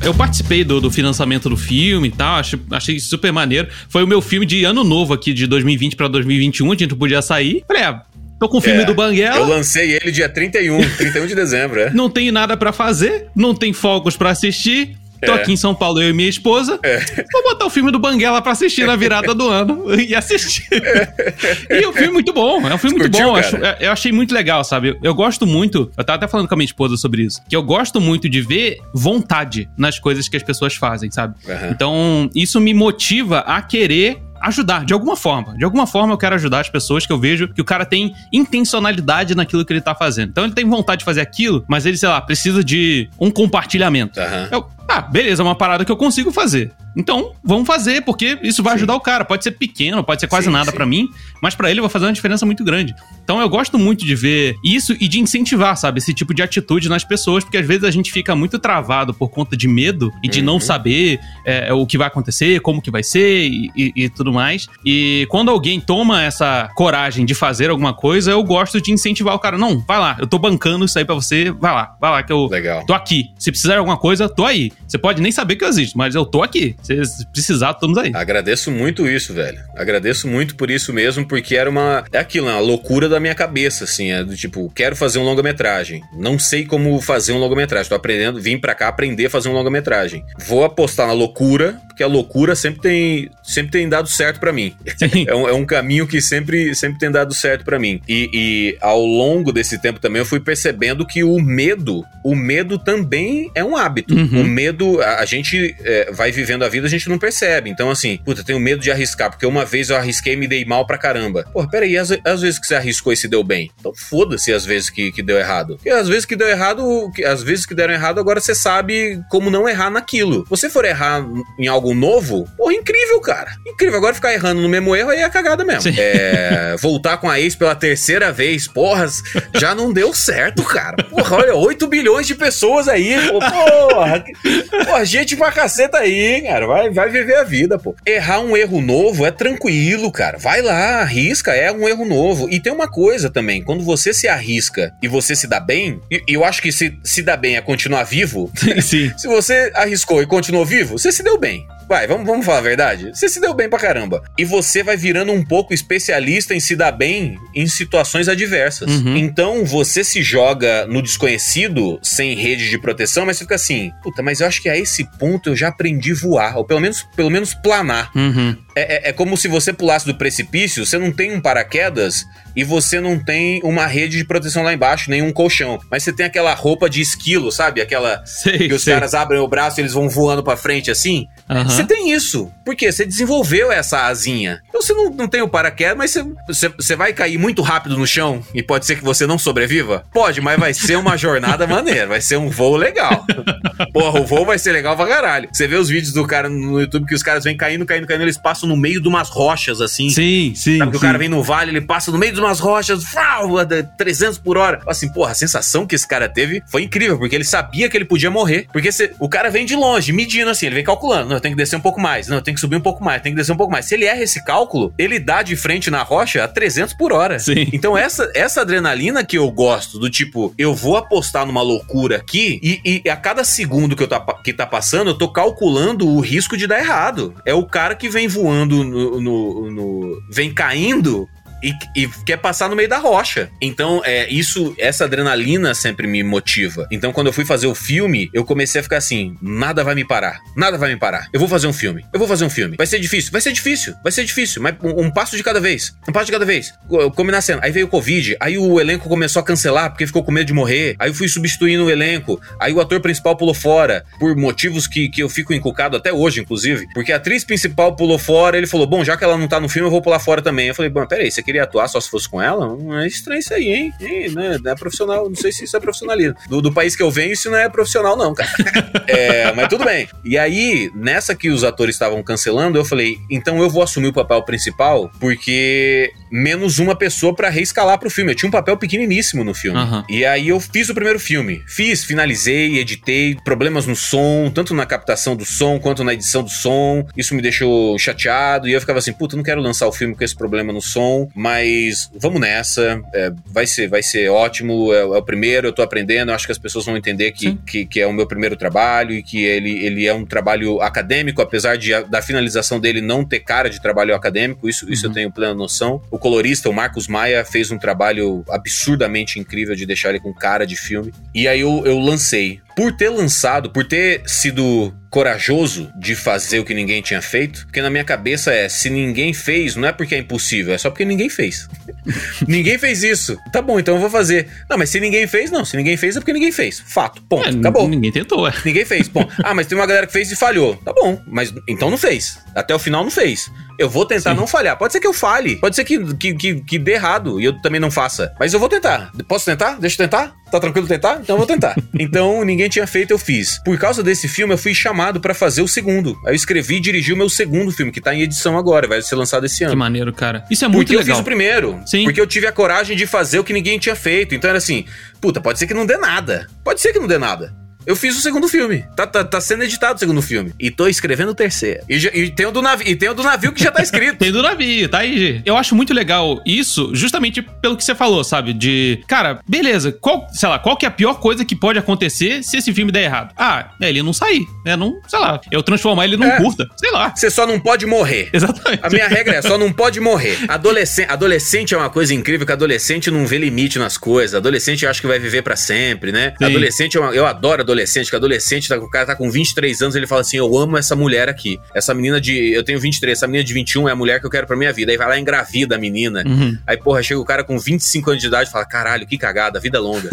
Eu participei do, do, financiamento do filme e tal, achei, achei super maneiro. Foi o meu filme de ano novo aqui, de 2020 para 2021, a gente não podia sair. Falei, ah, Tô com o filme é, do Banguela. Eu lancei ele dia 31, 31 de dezembro, é. Não tenho nada para fazer, não tem fogos para assistir. Tô é. aqui em São Paulo, eu e minha esposa. É. Vou botar o filme do Banguela pra assistir na virada do ano [laughs] e assistir. É. E o filme é muito bom, é um filme muito bom. Eu, acho, eu, achei muito legal, sabe? Eu gosto muito, eu tava até falando com a minha esposa sobre isso, que eu gosto muito de ver vontade nas coisas que as pessoas fazem, sabe? Uhum. Então, isso me motiva a querer ajudar, de alguma forma. De alguma forma eu quero ajudar as pessoas que eu vejo que o cara tem intencionalidade naquilo que ele tá fazendo. Então ele tem vontade de fazer aquilo, mas ele, sei lá, precisa de um compartilhamento. Uhum. Eu, ah, beleza, é uma parada que eu consigo fazer. Então, vamos fazer, porque isso vai sim. ajudar o cara. Pode ser pequeno, pode ser quase sim, nada para mim, mas para ele vai fazer uma diferença muito grande. Então, eu gosto muito de ver isso e de incentivar, sabe, esse tipo de atitude nas pessoas, porque às vezes a gente fica muito travado por conta de medo e de uhum. não saber é, o que vai acontecer, como que vai ser e, e, e, tudo mais. E quando alguém toma essa coragem de fazer alguma coisa, eu gosto de incentivar o cara. Não, vai lá, eu tô bancando isso aí pra você, vai lá, vai lá que eu Legal. tô aqui. Se precisar de alguma coisa, tô aí. Você pode nem saber que eu existo, mas eu tô aqui. Se precisar, estamos aí. Agradeço muito isso, velho. Agradeço muito por isso mesmo, porque era uma. É aquilo, uma loucura da minha cabeça, assim. É do tipo, quero fazer um longa-metragem. Não sei como fazer um longa-metragem. Tô aprendendo, vim pra cá aprender a fazer um longa-metragem. Vou apostar na loucura, porque a loucura sempre tem, sempre tem dado certo para mim. [laughs] é, um, é, um, caminho que sempre, sempre tem dado certo para mim. E, e ao longo desse tempo também eu fui percebendo que o medo, o medo também é um hábito. Uhum. O medo, a, a gente é, vai vivendo a vida, a gente não percebe. Então, assim, puta, tenho medo de arriscar, porque uma vez eu arrisquei e me dei mal pra caramba. Porra, peraí, às, às vezes que você arriscou e se deu bem. Então foda-se às vezes que, que deu errado. Porque às vezes que deu errado, que, às vezes que deram errado, agora você sabe como não errar naquilo. Se você for errar em algo novo, porra, incrível, cara. Incrível. Agora ficar errando no mesmo erro aí é cagada mesmo. É, voltar com a ex pela terceira vez, porra, já não deu certo, cara. Porra, olha, 8 bilhões de pessoas aí, porra. Porra, gente pra caceta aí, cara. Vai, vai viver a vida, pô. Errar um erro novo é tranquilo, cara. Vai lá, arrisca, é um erro novo. E tem uma coisa também, quando você se arrisca e você se dá bem, e eu acho que se, se dá bem é continuar vivo. Sim. [laughs] se você arriscou e continuou vivo, você se deu bem. Vai, vamos, vamos falar a verdade. Você se deu bem pra caramba. E você vai virando um pouco especialista em se dar bem em situações adversas. Uhum. Então você se joga no desconhecido, sem rede de proteção, mas você fica assim, puta, mas eu acho que a esse ponto eu já aprendi a voar, ou pelo menos, pelo menos planar. Uhum. É, é, é, como se você pulasse do precipício, você não tem um paraquedas e você não tem uma rede de proteção lá embaixo, nem um colchão. Mas você tem aquela roupa de esquilo, sabe? Aquela sei, que os sei. caras abrem o braço e eles vão voando pra frente assim. Uhum. Você tem isso. Por quê? Você desenvolveu essa asinha. Então você não, não tem o paraquedas, mas você, você, você vai cair muito rápido no chão e pode ser que você não sobreviva? Pode, mas vai ser uma jornada [laughs] maneira. Vai ser um voo legal. Porra, o voo vai ser legal pra caralho. Você vê os vídeos do cara no YouTube que os caras vêm caindo, caindo, caindo, eles passam no meio de umas rochas, assim. Sim, sim. Sabe que sim. o cara vem no vale, ele passa no meio de umas rochas, frau, 300 por hora. Assim, porra, a sensação que esse cara teve foi incrível, porque ele sabia que ele podia morrer. Porque se, o cara vem de longe, medindo assim, ele vem calculando. Não, eu tenho que descer um pouco mais. Não, eu tenho que subir um pouco mais, tem que descer um pouco mais. Se ele erra esse cálculo, ele dá de frente na rocha a 300 por hora. Sim. Então, essa, essa adrenalina que eu gosto, do tipo, eu vou apostar numa loucura aqui e, e a cada segundo que, eu tá, que tá passando, eu tô calculando o risco de dar errado. É o cara que vem voando no, no, no vem caindo e, e, quer passar no meio da rocha. Então, é isso, essa adrenalina sempre me motiva. Então, quando eu fui fazer o filme, eu comecei a ficar assim: nada vai me parar, nada vai me parar. Eu vou fazer um filme, eu vou fazer um filme. Vai ser difícil, vai ser difícil, vai ser difícil, mas um, um passo de cada vez, um passo de cada vez. Combinar cena. Aí veio o Covid, aí o elenco começou a cancelar porque ficou com medo de morrer. Aí eu fui substituindo o elenco, aí o ator principal pulou fora, por motivos que, que eu fico encucado até hoje, inclusive. Porque a atriz principal pulou fora, ele falou: bom, já que ela não tá no filme, eu vou pular fora também. Eu falei: bom, peraí, você queria atuar só se fosse com ela? É estranho isso aí, hein? hein não, é, não, é, profissional, não sei se isso é profissionalismo. Do, do, país que eu venho, isso não é profissional, não, cara. [laughs] é, mas tudo bem. E aí, nessa que os atores estavam cancelando, eu falei, então eu vou assumir o papel principal, porque menos uma pessoa para reescalar pro filme. Eu tinha um papel pequeniníssimo no filme. Uhum. E aí eu fiz o primeiro filme. Fiz, finalizei, editei, problemas no som, tanto na captação do som quanto na edição do som. Isso me deixou chateado e eu ficava assim, puta, não quero lançar o filme com esse problema no som, mas vamos nessa. É, vai, ser, vai ser ótimo. É, é, o primeiro, eu tô aprendendo. Acho que as pessoas vão entender que, que, que, é o meu primeiro trabalho e que ele, ele é um trabalho acadêmico, apesar de, da finalização dele não ter cara de trabalho acadêmico. Isso, isso eu uhum. tenho plena noção. O colorista, o Marcos Maia, fez um trabalho absurdamente incrível de deixar ele com cara de filme. E aí eu, eu lancei por ter lançado, por ter sido corajoso de fazer o que ninguém tinha feito, porque na minha cabeça é, se ninguém fez, não é porque é impossível, é só porque ninguém fez. [laughs] ninguém fez isso. Tá bom, então eu vou fazer. Não, mas se ninguém fez, não. Se ninguém fez é porque ninguém fez. Fato. Ponto. É, Acabou. Ninguém tentou, é. Ninguém fez. Bom, [laughs] ah, mas tem uma galera que fez e falhou. Tá bom, mas então não fez. Até o final não fez. Eu vou tentar Sim. não falhar. Pode ser que eu falhe. Pode ser que, que, que, que dê errado e eu também não faça. Mas eu vou tentar. Posso tentar? Deixa eu tentar? Tá tranquilo tentar? Então eu vou tentar. [laughs] então ninguém tinha feito, eu fiz. Por causa desse filme, eu fui chamado para fazer o segundo. Aí eu escrevi e dirigi o meu segundo filme, que tá em edição agora, vai ser lançado esse ano. Que maneiro, cara. Isso é muito porque legal. Porque eu fiz o primeiro. Sim. Porque eu tive a coragem de fazer o que ninguém tinha feito. Então era assim, puta, pode ser que não dê nada. Pode ser que não dê nada. Eu fiz o segundo filme. Tá, tá, tá sendo editado o segundo filme. E tô escrevendo o terceiro. E, e, tem o do navio, e tem o do navio que já tá escrito. [laughs] tem do navio, tá aí. Eu acho muito legal isso, justamente pelo que você falou, sabe? De, cara, beleza, qual, sei lá, qual que é a pior coisa que pode acontecer se esse filme der errado? Ah, é ele não sair, né? Não, sei lá, eu transformar ele num é. curta, sei lá. Você só não pode morrer. Exatamente. A minha regra é só não pode morrer. Adolescente, adolescente é uma coisa incrível que adolescente não vê limite nas coisas. Adolescente eu acho que vai viver para sempre, né? Sim. Adolescente, é uma, eu adoro adolescente, que adolescente adolescente, tá, o cara tá com 23 anos, ele fala assim: Eu amo essa mulher aqui. Essa menina de. Eu tenho 23, essa menina de 21 é a mulher que eu quero pra minha vida. Aí vai lá e engravida a menina. Uhum. Aí, porra, chega o cara com 25 anos de idade e fala: Caralho, que cagada, a vida é longa.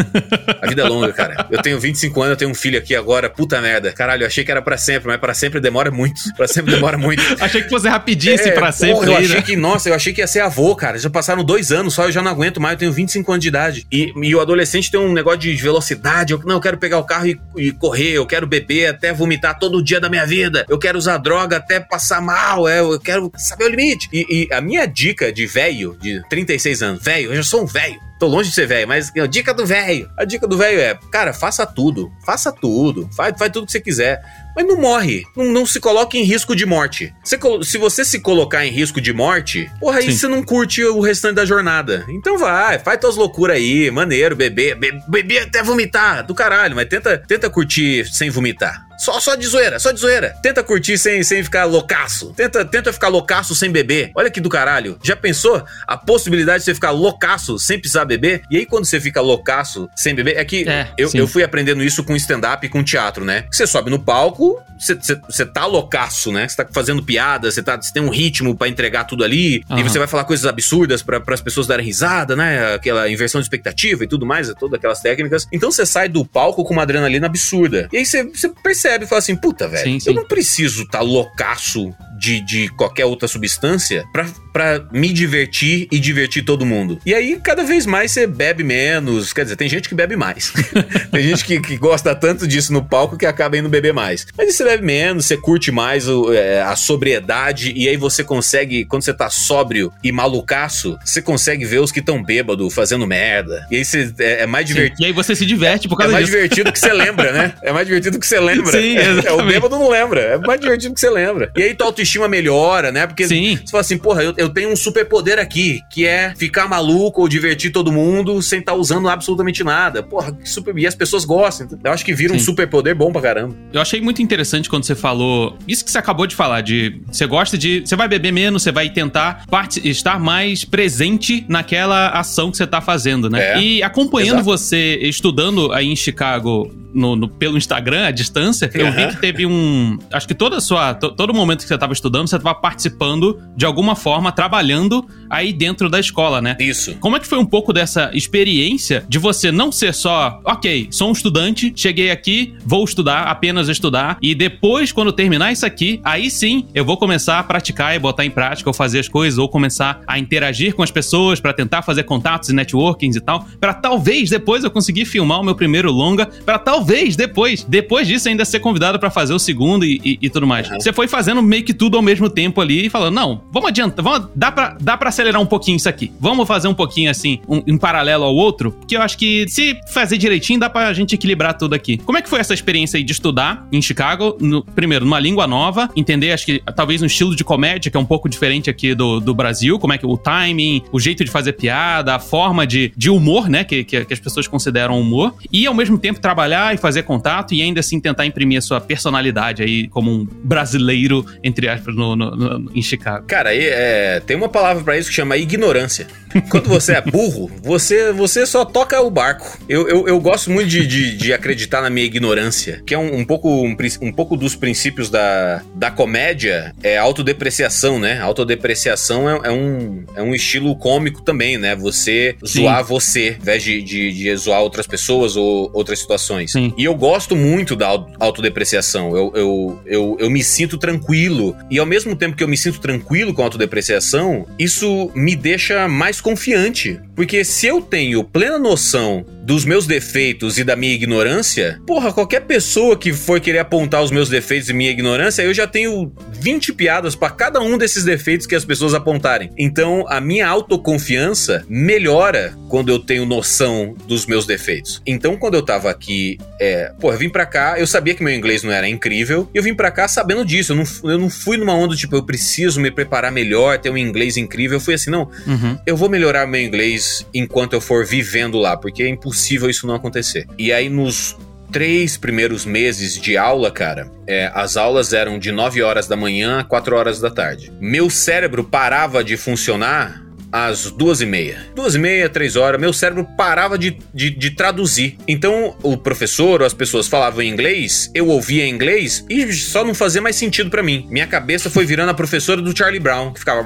a vida é longa, cara. Eu tenho 25 anos, eu tenho um filho aqui agora, puta merda. Caralho, eu achei que era pra sempre, mas pra sempre demora muito. Pra sempre demora muito. [laughs] achei que fosse rapidinho é, pra sempre. Porra, eu achei né? que, nossa, eu achei que ia ser avô, cara. Já passaram dois anos só, eu já não aguento mais, eu tenho 25 anos de idade. E, e o adolescente tem um negócio de velocidade. Eu, não, eu quero pegar o carro e, e correr, eu quero beber até vomitar todo dia da minha vida. Eu quero usar droga até passar mal. É, eu quero saber o limite. E, e a minha dica de velho, de 36 anos, velho, eu já sou um velho. Tô longe de ser velho, mas a dica do velho. A dica do velho é, cara, faça tudo. Faça tudo. Faz, faz tudo que você quiser. Mas não morre. Não, não se coloque em risco de morte. Você, se você se colocar em risco de morte, porra, aí Sim. você não curte o restante da jornada. Então vai, faz tuas loucuras aí, maneiro, beber, beber até vomitar, do caralho, mas tenta, tenta curtir sem vomitar. Só, só de zoeira, só de zoeira. Tenta curtir sem, sem ficar loucaço. Tenta, tenta ficar loucaço sem beber. Olha que do caralho. Já pensou a possibilidade de você ficar loucaço sem precisar beber? E aí, quando você fica loucaço sem beber, é que é, eu, eu fui aprendendo isso com stand-up e com teatro, né? Você sobe no palco, você tá loucaço, né? Você tá fazendo piada, você tá, tem um ritmo para entregar tudo ali, uhum. e você vai falar coisas absurdas para as pessoas darem risada, né? Aquela inversão de expectativa e tudo mais, todas aquelas técnicas. Então você sai do palco com uma adrenalina absurda. E aí você percebe percebe e fala assim: puta, velho, eu não preciso estar tá loucaço de, de qualquer outra substância pra, pra me divertir e divertir todo mundo. E aí, cada vez mais você bebe menos. Quer dizer, tem gente que bebe mais. [laughs] tem gente que, que gosta tanto disso no palco que acaba indo beber mais. Mas você bebe menos, você curte mais o, é, a sobriedade e aí você consegue, quando você tá sóbrio e malucaço, você consegue ver os que estão bêbado fazendo merda. E aí você, é, é mais divertido. E aí você se diverte por causa disso. É mais disso. divertido que você lembra, né? [laughs] É mais divertido que você lembra. Sim, exatamente. É, o bêbado não lembra. É mais divertido que você lembra. E aí tua autoestima melhora, né? Porque Sim. você fala assim, porra, eu, eu tenho um superpoder aqui, que é ficar maluco ou divertir todo mundo sem estar tá usando absolutamente nada. Porra, super... E as pessoas gostam. Eu acho que vira Sim. um superpoder bom pra caramba. Eu achei muito interessante quando você falou. Isso que você acabou de falar, de você gosta de. Você vai beber menos, você vai tentar estar mais presente naquela ação que você tá fazendo, né? É. E acompanhando Exato. você, estudando aí em Chicago no, no, pelo Instagram, à distância, eu vi que teve um. Acho que toda a sua. todo momento que você estava estudando, você estava participando de alguma forma, trabalhando aí dentro da escola, né? Isso. Como é que foi um pouco dessa experiência de você não ser só, ok, sou um estudante, cheguei aqui, vou estudar, apenas estudar, e depois, quando terminar isso aqui, aí sim eu vou começar a praticar e botar em prática, ou fazer as coisas, ou começar a interagir com as pessoas para tentar fazer contatos e networkings e tal, para talvez depois eu conseguir filmar o meu primeiro longa, para talvez depois, depois disso ainda ser convidado para fazer o segundo e, e, e tudo mais. Uhum. Você foi fazendo meio que tudo ao mesmo tempo ali e falando, não, vamos adiantar, vamos, dá pra, dá pra acelerar um pouquinho isso aqui. Vamos fazer um pouquinho assim, um, em paralelo ao outro, porque eu acho que se fazer direitinho dá pra gente equilibrar tudo aqui. Como é que foi essa experiência aí de estudar em Chicago, no, primeiro, numa língua nova, entender, acho que talvez um estilo de comédia que é um pouco diferente aqui do, do Brasil, como é que o timing, o jeito de fazer piada, a forma de, de humor, né, que, que, que as pessoas consideram humor, e ao mesmo tempo trabalhar e fazer contato e ainda assim tentar imprimir a sua personalidade aí como um brasileiro, entre aspas, no, no, no em Chicago. Cara, é, tem uma palavra para isso que chama ignorância. Quando você é burro, você, você só toca o barco. Eu, eu, eu gosto muito de, de, de, acreditar na minha ignorância, que é um, um, pouco, um, um pouco dos princípios da, da comédia, é autodepreciação, né? Autodepreciação é, é, um, é um estilo cômico também, né? Você Sim. zoar você, ao invés de, de, de zoar outras pessoas ou outras situações. Sim. E eu gosto muito da autodepreciação. Eu, eu, eu, eu me sinto tranquilo. E ao mesmo tempo que eu me sinto tranquilo com a autodepreciação, isso me deixa mais confiante. Porque se eu tenho plena noção dos meus defeitos e da minha ignorância, porra, qualquer pessoa que for querer apontar os meus defeitos e minha ignorância, eu já tenho 20 piadas para cada um desses defeitos que as pessoas apontarem. Então, a minha autoconfiança melhora quando eu tenho noção dos meus defeitos. Então, quando eu tava aqui, é, pô, eu vim pra cá, eu sabia que meu inglês não era incrível, e eu vim pra cá sabendo disso. Eu não, eu não fui numa onda tipo, eu preciso me preparar melhor, ter um inglês incrível. Eu fui assim, não, uhum. eu vou melhorar meu inglês enquanto eu for vivendo lá, porque é impossível impossível isso não acontecer. E aí, nos três primeiros meses de aula, cara, é, as aulas eram de 9 horas da manhã a 4 horas da tarde. Meu cérebro parava de funcionar às duas e meia. Duas e meia, três horas, meu cérebro parava de, de, de, traduzir. Então, o professor ou as pessoas falavam em inglês, eu ouvia inglês e só não fazia mais sentido para mim. Minha cabeça foi virando a professora do Charlie Brown, que ficava...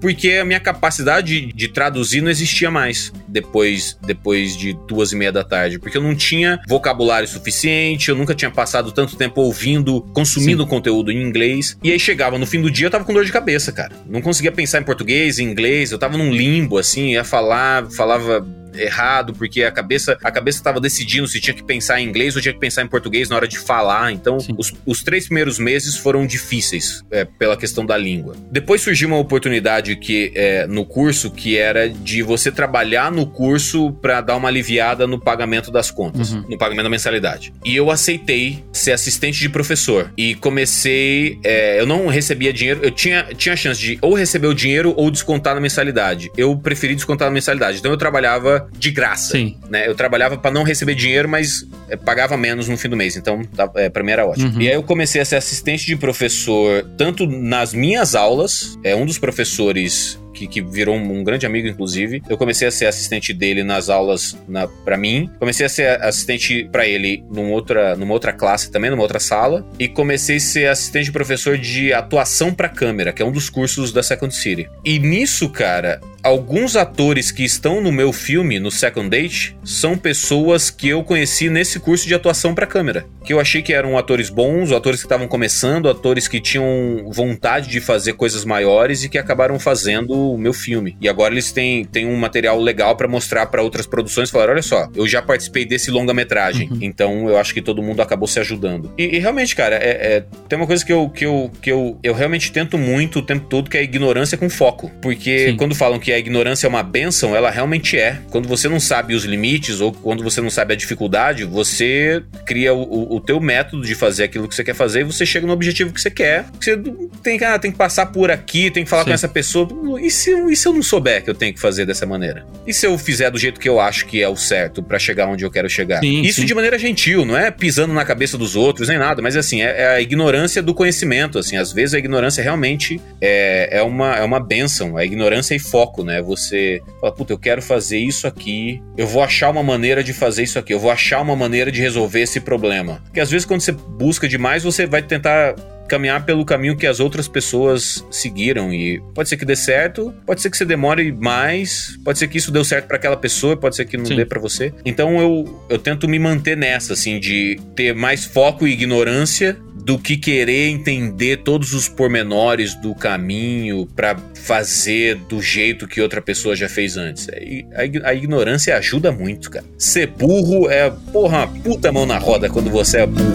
Porque a minha capacidade de, de traduzir não existia mais depois, depois de duas e meia da tarde. Porque eu não tinha vocabulário suficiente, eu nunca tinha passado tanto tempo ouvindo, consumindo Sim. conteúdo em inglês. E aí chegava no fim do dia, eu tava com dor de cabeça, cara. Não conseguia pensar em português, em inglês, eu tava num limbo, assim, ia falar, falava errado, porque a cabeça a cabeça estava decidindo se tinha que pensar em inglês ou tinha que pensar em português na hora de falar. Então, os, os, três primeiros meses foram difíceis é, pela questão da língua. Depois surgiu uma oportunidade que é, no curso que era de você trabalhar no curso para dar uma aliviada no pagamento das contas, uhum. no pagamento da mensalidade. E eu aceitei ser assistente de professor e comecei. É, eu não recebia dinheiro, eu tinha, tinha chance de ou receber o dinheiro ou descontar na mensalidade. Eu preferi descontar na mensalidade. Então eu trabalhava de graça. Sim. Né? Eu trabalhava para não receber dinheiro, mas é, pagava menos no fim do mês. Então, tá, é, pra mim era ótimo. Uhum. E aí eu comecei a ser assistente de professor, tanto nas minhas aulas, é um dos professores que, que virou um, um, grande amigo, inclusive. Eu comecei a ser assistente dele nas aulas na, para mim. Comecei a ser assistente para ele numa outra, numa outra classe também, numa outra sala. E comecei a ser assistente de professor de atuação para câmera, que é um dos cursos da Second City. E nisso, cara, alguns atores que estão no meu filme, no Second Date, são pessoas que eu conheci nesse curso de atuação para câmera. Que eu achei que eram atores bons, atores que estavam começando, atores que tinham vontade de fazer coisas maiores e que acabaram fazendo o meu filme. E agora eles têm, têm um material legal para mostrar para outras produções. Falar, olha só, eu já participei desse longa-metragem. Uhum. Então eu acho que todo mundo acabou se ajudando. E, e realmente, cara, é, é, tem uma coisa que eu, que, eu, que eu, eu realmente tento muito o tempo todo, que é a ignorância com foco. Porque Sim. quando falam que a ignorância é uma benção, ela realmente é. Quando você não sabe os limites ou quando você não sabe a dificuldade, você cria o, o teu método de fazer aquilo que você quer fazer e você chega no objetivo que você quer. Você tem, ah, tem que passar por aqui, tem que falar Sim. com essa pessoa. E se, e se eu não souber que eu tenho que fazer dessa maneira? E se eu fizer do jeito que eu acho que é o certo para chegar onde eu quero chegar? Sim, Isso sim. de maneira gentil, não é pisando na cabeça dos outros nem nada, mas assim, é, é, a ignorância do conhecimento, assim, às vezes a ignorância realmente é, é, uma, é uma benção, a ignorância e foco, né? Você fala, puta, eu quero fazer isso aqui, eu vou achar uma maneira de fazer isso aqui, eu vou achar uma maneira de resolver esse problema. Porque às vezes quando você busca demais, você vai tentar caminhar pelo caminho que as outras pessoas seguiram e pode ser que dê certo, pode ser que você demore mais, pode ser que isso deu certo para aquela pessoa, pode ser que não Sim. dê para você. Então eu, eu tento me manter nessa assim de ter mais foco e ignorância do que querer entender todos os pormenores do caminho para fazer do jeito que outra pessoa já fez antes. A, a, ignorância ajuda muito, cara. Ser burro é, porra, puta mão na roda quando você é burro.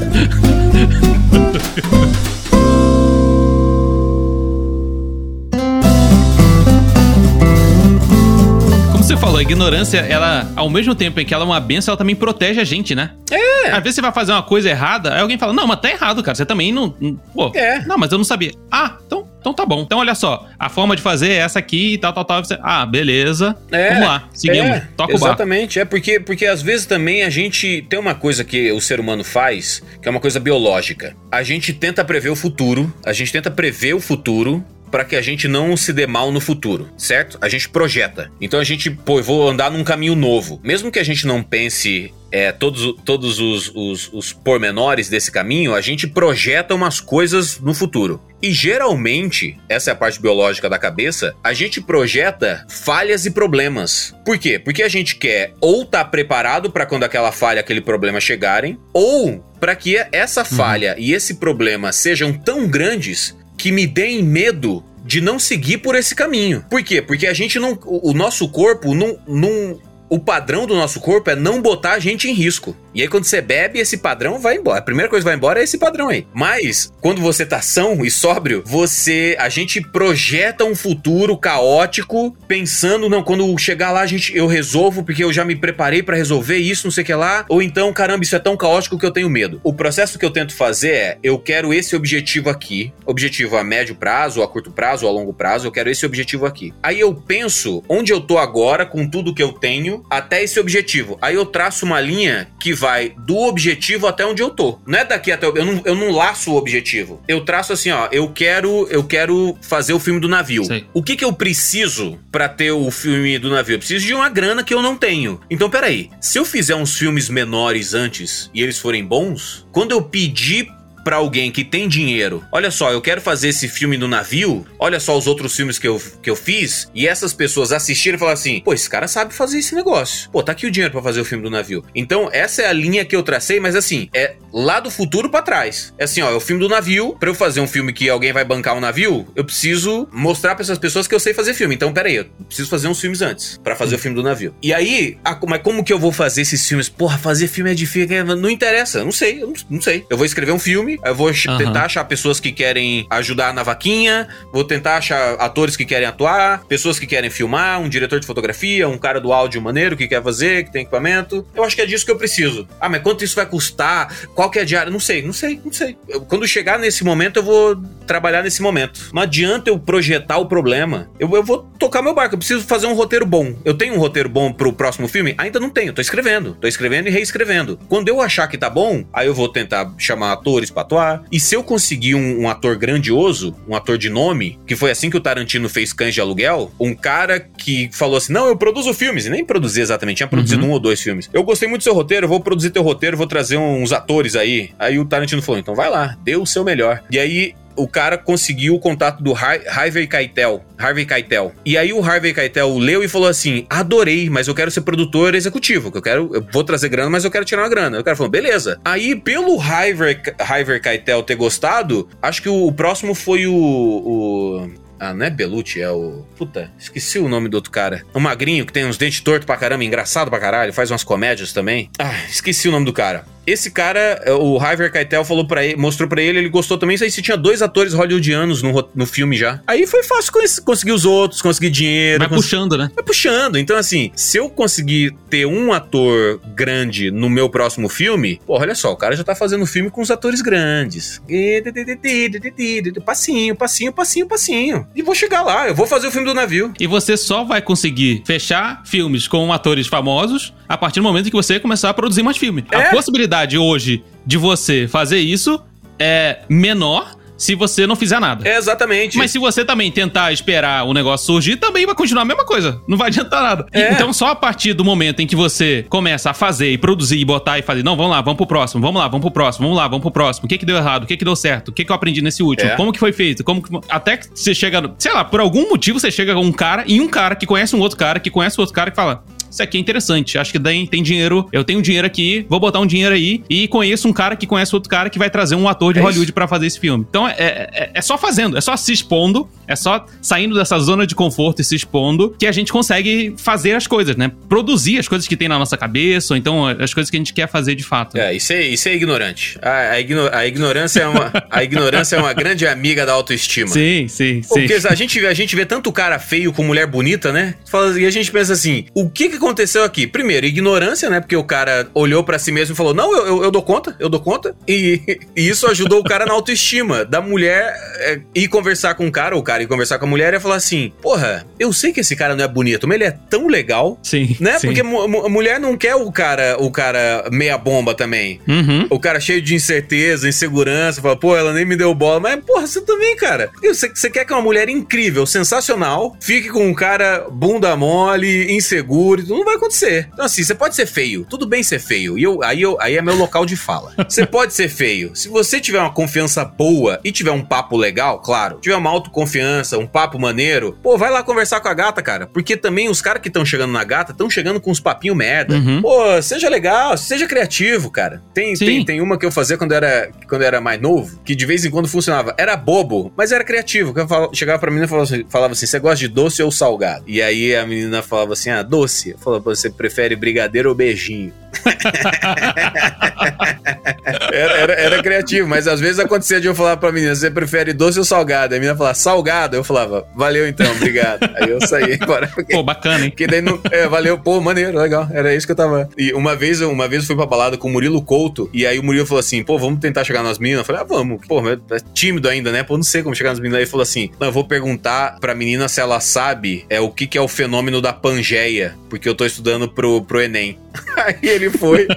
[laughs] falou, a ignorância, ela, ao mesmo tempo em que ela é uma benção, ela também protege a gente, né? É. Às vezes você vai fazer uma coisa errada, aí alguém fala, não, mas tá errado, cara. Você também não. pô, é. não, mas eu não sabia. Ah, então então tá bom. Então olha só, a forma de fazer é essa aqui e tal, tal, tal. Ah, beleza. É, Vamos lá, seguimos. É, Toca o Exatamente, é porque, porque às vezes também a gente tem uma coisa que o ser humano faz, que é uma coisa biológica. A gente tenta prever o futuro, a gente tenta prever o futuro para que a gente não se dê mal no futuro, certo? A gente projeta. Então a gente, pô, eu vou andar num caminho novo. Mesmo que a gente não pense é, todos, todos os, os, os pormenores desse caminho, a gente projeta umas coisas no futuro. E geralmente, essa é a parte biológica da cabeça, a gente projeta falhas e problemas. Por quê? Porque a gente quer ou estar tá preparado para quando aquela falha, aquele problema chegarem, ou para que essa uhum. falha uhum. e esse problema sejam tão grandes que me deem medo de não seguir por esse caminho. Por quê? Porque a gente não. O nosso corpo não. não o padrão do nosso corpo é não botar a gente em risco. E aí, quando você bebe, esse padrão vai embora. A primeira coisa que vai embora é esse padrão aí. Mas, quando você tá são e sóbrio, você. A gente projeta um futuro caótico, pensando, não, quando chegar lá, a gente, eu resolvo, porque eu já me preparei para resolver isso, não sei o que lá. Ou então, caramba, isso é tão caótico que eu tenho medo. O processo que eu tento fazer é: eu quero esse objetivo aqui. Objetivo a médio prazo, a curto prazo, a longo prazo, eu quero esse objetivo aqui. Aí eu penso onde eu tô agora, com tudo que eu tenho, até esse objetivo. Aí eu traço uma linha que vai do objetivo até onde eu tô. Não é daqui até. Eu não, eu não laço o objetivo. Eu traço assim, ó. Eu quero, eu quero fazer o filme do navio. O que que eu preciso para ter o filme do navio? Eu preciso de uma grana que eu não tenho. Então, peraí. Se eu fizer uns filmes menores antes e eles forem bons, quando eu pedir para alguém que tem dinheiro, olha só, eu quero fazer esse filme no navio, olha só os outros filmes que eu, que eu fiz, e essas pessoas assistirem e falar assim, pô, esse cara sabe fazer esse negócio. Pô, tá aqui o dinheiro para fazer o filme do navio. Então, essa é a linha que eu tracei, mas assim, é lá do futuro para trás. É assim, ó, é o filme do navio, para eu fazer um filme que alguém vai bancar um navio, eu preciso mostrar para essas pessoas que eu sei fazer filme. Então, pera aí, eu preciso fazer uns filmes antes para fazer o filme do navio. E aí, a, mas como que eu vou fazer esses filmes? Porra, fazer filme é difícil, não interessa, não sei, eu não, não sei. Eu vou escrever um filme, eu vou uhum. tentar achar pessoas que querem ajudar na vaquinha, vou tentar achar atores que querem atuar, pessoas que querem filmar, um diretor de fotografia, um cara do áudio maneiro que quer fazer, que tem equipamento. Eu acho que é disso que eu preciso. Ah, mas quanto isso vai custar? Qual que é a diária? Não sei, não sei, não sei. Eu, quando chegar nesse momento, eu vou trabalhar nesse momento. Não adianta eu projetar o problema. Eu, eu vou tocar meu barco. Eu preciso fazer um roteiro bom. Eu tenho um roteiro bom pro próximo filme? Ainda não tenho. Tô escrevendo. Tô escrevendo e reescrevendo. Quando eu achar que tá bom, aí eu vou tentar chamar atores pra atuar. E se eu conseguir um, um, ator grandioso, um ator de nome, que foi assim que o Tarantino fez Cães de Aluguel, um cara que falou assim: não, eu produzo filmes, e nem produzi exatamente, tinha produzido uhum. um ou dois filmes. Eu gostei muito do seu roteiro, vou produzir teu roteiro, vou trazer uns atores aí. Aí o Tarantino falou: então vai lá, dê o seu melhor. E aí o cara conseguiu o contato do Harvey Keitel. Harvey Keitel. E aí o Harvey Keitel leu e falou assim: adorei, mas eu quero ser produtor executivo, que eu quero, eu vou trazer grana, mas eu quero tirar uma grana. O cara falou, beleza. Aí, pelo Harvey, Harvey Keitel ter gostado, acho que o, o próximo foi o, o ah, não é Belucci, é o. Puta, esqueci o nome do outro cara. O magrinho que tem uns dentes tortos pra caramba, engraçado pra caralho, faz umas comédias também. Ah, esqueci o nome do cara. Esse cara, o Harvey Keitel falou para ele, mostrou para ele, ele gostou também, aí se tinha dois atores hollywoodianos no, no filme já. Aí foi fácil conseguir os outros, conseguir dinheiro. Vai puxando, né? Vai puxando. Então, assim, se eu conseguir ter um ator grande no meu próximo filme, pô, olha só, o cara já tá fazendo filme com os atores grandes. Passinho, passinho, passinho, passinho. E vou chegar lá, eu vou fazer o filme do navio. E você só vai conseguir fechar filmes com atores famosos a partir do momento que você começar a produzir mais filme. É? A possibilidade hoje de você fazer isso é menor se você não fizer nada. É, exatamente. Mas se você também tentar esperar o negócio surgir, também vai continuar a mesma coisa. Não vai adiantar nada. É. Então, só a partir do momento em que você começa a fazer e produzir e botar e fazer, não, vamos lá, vamos pro próximo, vamos lá, vamos pro próximo, vamos lá, vamos pro próximo. O que que deu errado? O que que deu certo? O que que eu aprendi nesse último? É. Como que foi feito? Como que... Até que você chega, sei lá, por algum motivo você chega com um cara e um cara que conhece um outro cara, que conhece outro cara que fala, isso aqui é interessante. Acho que daí tem dinheiro. Eu tenho dinheiro aqui, vou botar um dinheiro aí e conheço um cara que conhece outro cara que vai trazer um ator de é Hollywood para fazer esse filme. Então é, é, é, só fazendo, é só se expondo, é só saindo dessa zona de conforto e se expondo que a gente consegue fazer as coisas, né? Produzir as coisas que tem na nossa cabeça, ou então as coisas que a gente quer fazer de fato. É, isso é, isso é ignorante. A, a, igno, a ignorância é uma, a ignorância é uma grande amiga da autoestima. Sim, sim, sim. Porque a gente, a gente vê tanto cara feio com mulher bonita, né? E a gente pensa assim, o que que aconteceu aqui? Primeiro, ignorância, né? Porque o cara olhou para si mesmo e falou: Não, eu, eu, eu, dou conta, eu dou conta. E, [laughs] e isso ajudou o cara na autoestima da mulher é, ir conversar com o cara, o cara ir conversar com a mulher e falar assim: Porra, eu sei que esse cara não é bonito, mas ele é tão legal. Sim. Né? Sim. Porque a mulher não quer o cara, o cara meia bomba também. Uhum. O cara cheio de incerteza, insegurança, fala, pô, ela nem me deu bola. Mas, porra, você também, cara. Você, você quer que uma mulher incrível, sensacional, fique com um cara bunda mole, inseguro, e tudo não vai acontecer. Então, assim, você pode ser feio. Tudo bem ser feio. E eu, aí, eu, aí é meu local de fala. [laughs] Você pode ser feio. Se você tiver uma confiança boa e tiver um papo legal, claro, tiver uma autoconfiança, um papo maneiro, pô, vai lá conversar com a gata, cara. Porque também os caras que estão chegando na gata estão chegando com uns papinhos merda. Uhum. Pô, seja legal, seja criativo, cara. Tem, tem, tem uma que eu fazia quando era, quando era mais novo, que de vez em quando funcionava. Era bobo, mas era criativo. Que eu falava, chegava pra menina e falava assim, falava assim: você gosta de doce ou salgado? E aí a menina falava assim: ah, doce. Falava, você prefere brigadeiro ou beijinho? [laughs] era, era, era, criativo, mas às vezes acontecia de eu falar pra menina: você prefere doce ou salgado? A menina falava, salgado. Eu falava, valeu então, obrigado. Aí eu saí [laughs] embora. Porque, pô, bacana, hein? Porque daí não. É, valeu, pô, maneiro, legal. Era isso que eu tava. E uma vez, uma vez eu fui pra balada com o Murilo Couto, e aí o Murilo falou assim: pô, vamos tentar chegar nas meninas. Eu falei, ah, vamos. Pô, é tímido ainda, né? Pô, não sei como chegar nas meninas. Aí ele falou assim: não, eu vou perguntar pra menina se ela sabe é, o que, que é o fenômeno da Pangeia, porque eu tô estudando pro, pro Enem. [laughs] Aí ele foi.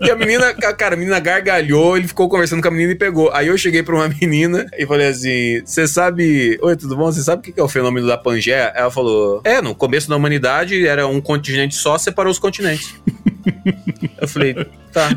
E a menina, cara, a menina gargalhou, ele ficou conversando com a menina e pegou. Aí eu cheguei pra uma [laughs] menina e falei assim: Você sabe. Oi, tudo bom? Você sabe o que é o fenômeno da Pangeia? Ela falou: É, no começo da humanidade era um continente só, separou os continentes. [laughs] Eu falei, tá,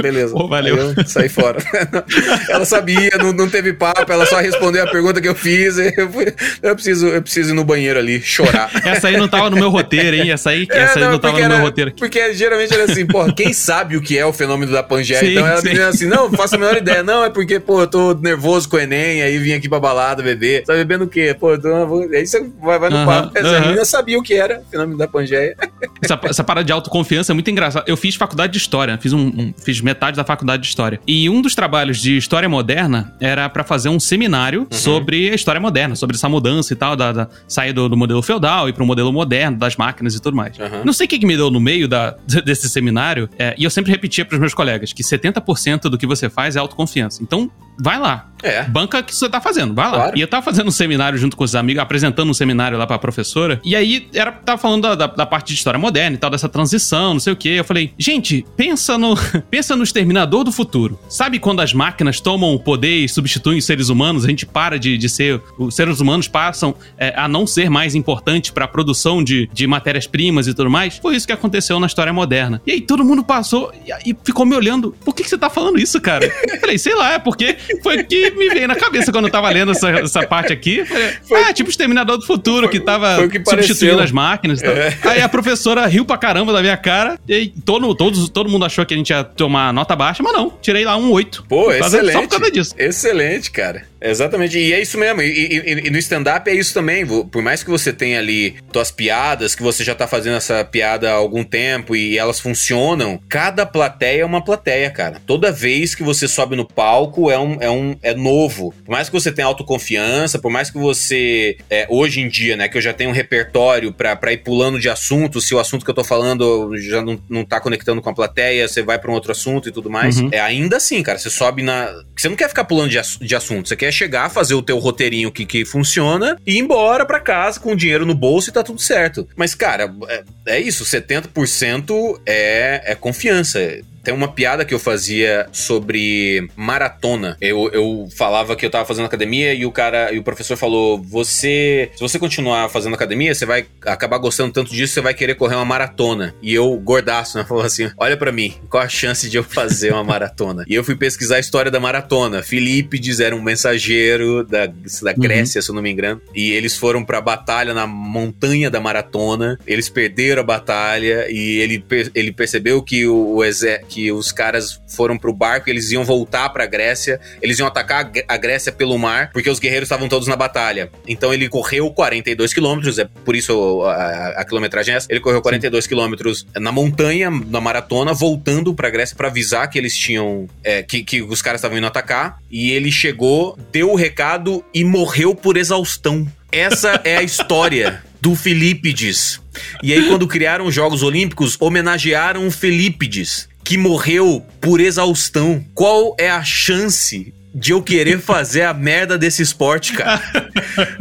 beleza. Pô, valeu. Aí eu saí fora. [laughs] ela sabia, não, não teve papo, ela só respondeu a pergunta que eu fiz. Eu, fui, eu, preciso, eu preciso ir no banheiro ali, chorar. Essa aí não tava no meu roteiro, hein? Essa aí, é, essa não, aí não tava no era, meu roteiro. Porque geralmente era assim, porra, quem sabe o que é o fenômeno da Pangeia? Sim, então ela me assim, não, faço a menor ideia. Não, é porque, pô, eu tô nervoso com o Enem, aí vim aqui pra balada beber. Tá bebendo o quê? Pô, tô, aí você vai, vai no uh -huh, papo. Essa uh -huh. menina sabia o que era o fenômeno da Pangeia. Essa, essa parada de autoconfiança é muito engraçada. Eu fiz faculdade de História, fiz, um, um, fiz metade da faculdade de História. E um dos trabalhos de História Moderna era para fazer um seminário uhum. sobre a História Moderna, sobre essa mudança e tal, da, da sair do, do, modelo feudal e para o modelo moderno, das máquinas e tudo mais. Uhum. Não sei o que, que, me deu no meio da, [laughs] desse seminário, é, e eu sempre repetia para os meus colegas que 70% do que você faz é autoconfiança. Então, vai lá. É. Banca que você tá fazendo, vai lá. Claro. E eu tava fazendo um seminário junto com os amigos, apresentando um seminário lá pra professora. E aí, era, tava falando da, da, da parte de história moderna e tal, dessa transição, não sei o quê. Eu falei, gente, pensa no, [laughs] pensa no exterminador do futuro. Sabe quando as máquinas tomam o poder e substituem os seres humanos? A gente para de, de ser. Os seres humanos passam é, a não ser mais importantes para a produção de, de matérias-primas e tudo mais. Foi isso que aconteceu na história moderna. E aí todo mundo passou e, e ficou me olhando. Por que, que você tá falando isso, cara? [laughs] Eu falei, sei lá, é porque foi o que me veio na cabeça quando eu tava lendo essa, essa parte aqui. Foi, ah, tipo o Exterminador do Futuro, foi, que tava que substituindo as máquinas e tal. É. Aí a professora riu pra caramba da minha cara. E todo, todo, todo mundo achou que a gente ia tomar nota baixa, mas não. Tirei lá um 8. Pô, excelente. Só por causa disso. Excelente, cara. Exatamente, e é isso mesmo. E, e, e no stand-up é isso também. Por mais que você tenha ali tuas piadas, que você já tá fazendo essa piada há algum tempo e elas funcionam, cada plateia é uma plateia, cara. Toda vez que você sobe no palco é um, é um é novo. Por mais que você tenha autoconfiança, por mais que você é, hoje em dia, né, que eu já tenho um repertório pra, pra ir pulando de assunto, se o assunto que eu tô falando já não, não tá conectando com a plateia, você vai pra um outro assunto e tudo mais. Uhum. É ainda assim, cara, você sobe na. Você não quer ficar pulando de, de assunto, você quer chegar, fazer o teu roteirinho que, que funciona e ir embora pra casa com dinheiro no bolso e tá tudo certo. Mas, cara, é, é isso, 70% é, é confiança. Tem uma piada que eu fazia sobre maratona. Eu, eu falava que eu tava fazendo academia e o cara e o professor falou: "Você, se você continuar fazendo academia, você vai acabar gostando tanto disso, você vai querer correr uma maratona". E eu gordaço, né, [laughs] falou assim: "Olha para mim, qual a chance de eu fazer uma maratona?". e eu fui pesquisar a história da maratona. Filipides era um mensageiro da, da Grécia, uhum. se eu não me engano, e eles foram para batalha na montanha da maratona. Eles perderam a batalha e ele, ele percebeu que o, o exército que os caras foram pro barco, eles iam voltar pra Grécia, eles iam atacar a Grécia pelo mar, porque os guerreiros estavam todos na batalha. Então ele correu 42 quilômetros, é por isso a, a, quilometragem é essa. Ele correu 42 quilômetros na montanha, na maratona, voltando pra Grécia para avisar que eles tinham. É, que, que os caras estavam indo atacar. E ele chegou, deu o recado e morreu por exaustão. Essa é a história [laughs] do Filípides. E aí, quando criaram os Jogos Olímpicos, homenagearam o Filípides que morreu por exaustão. Qual é a chance de eu querer fazer a merda desse esporte, cara.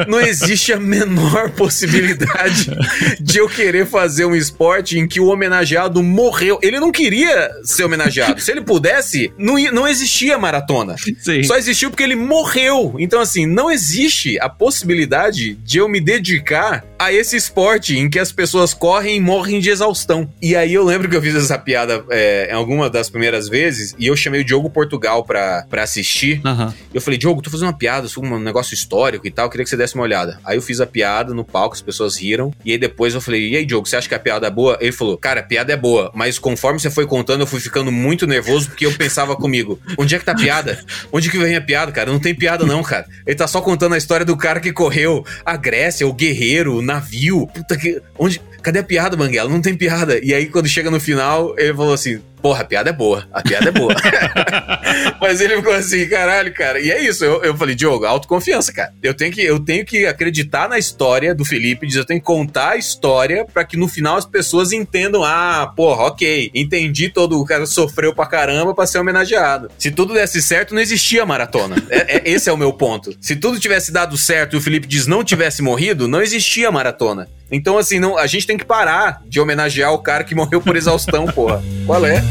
Não existe a menor possibilidade de eu querer fazer um esporte em que o homenageado morreu. Ele não queria ser homenageado. Se ele pudesse, não, não existia maratona. Sim. Só existiu porque ele morreu. Então, assim, não existe a possibilidade de eu me dedicar a esse esporte em que as pessoas correm e morrem de exaustão. E aí eu lembro que eu fiz essa piada é, em alguma das primeiras vezes e eu chamei o Diogo Portugal pra, pra assistir. Uhum. Eu falei, Diogo, tô fazendo uma piada sobre um negócio histórico e tal, queria que você desse uma olhada. Aí eu fiz a piada no palco, as pessoas riram. E aí depois eu falei, e aí, Diogo, você acha que a piada é boa? Ele falou, cara, a piada é boa, mas conforme você foi contando, eu fui ficando muito nervoso porque eu pensava comigo, onde é que tá a piada? Onde que vem a piada, cara? Não tem piada não, cara. Ele tá só contando a história do cara que correu a Grécia, o guerreiro, o navio. Puta que... Onde... Cadê a piada, Banguela? Não tem piada. E aí, quando chega no final, ele falou assim: Porra, a piada é boa. A piada é boa. [laughs] Mas ele ficou assim, caralho, cara. E é isso. Eu, eu falei, Diogo, autoconfiança, cara. Eu tenho, que, eu tenho que acreditar na história do Felipe. Eu tenho que contar a história para que no final as pessoas entendam: ah, porra, ok. Entendi todo. O cara sofreu pra caramba pra ser homenageado. Se tudo desse certo, não existia maratona. É, é, esse é o meu ponto. Se tudo tivesse dado certo e o Felipe diz não tivesse morrido, não existia maratona. Então, assim, não, a gente tem que parar de homenagear o cara que morreu por exaustão, [laughs] porra. Qual é?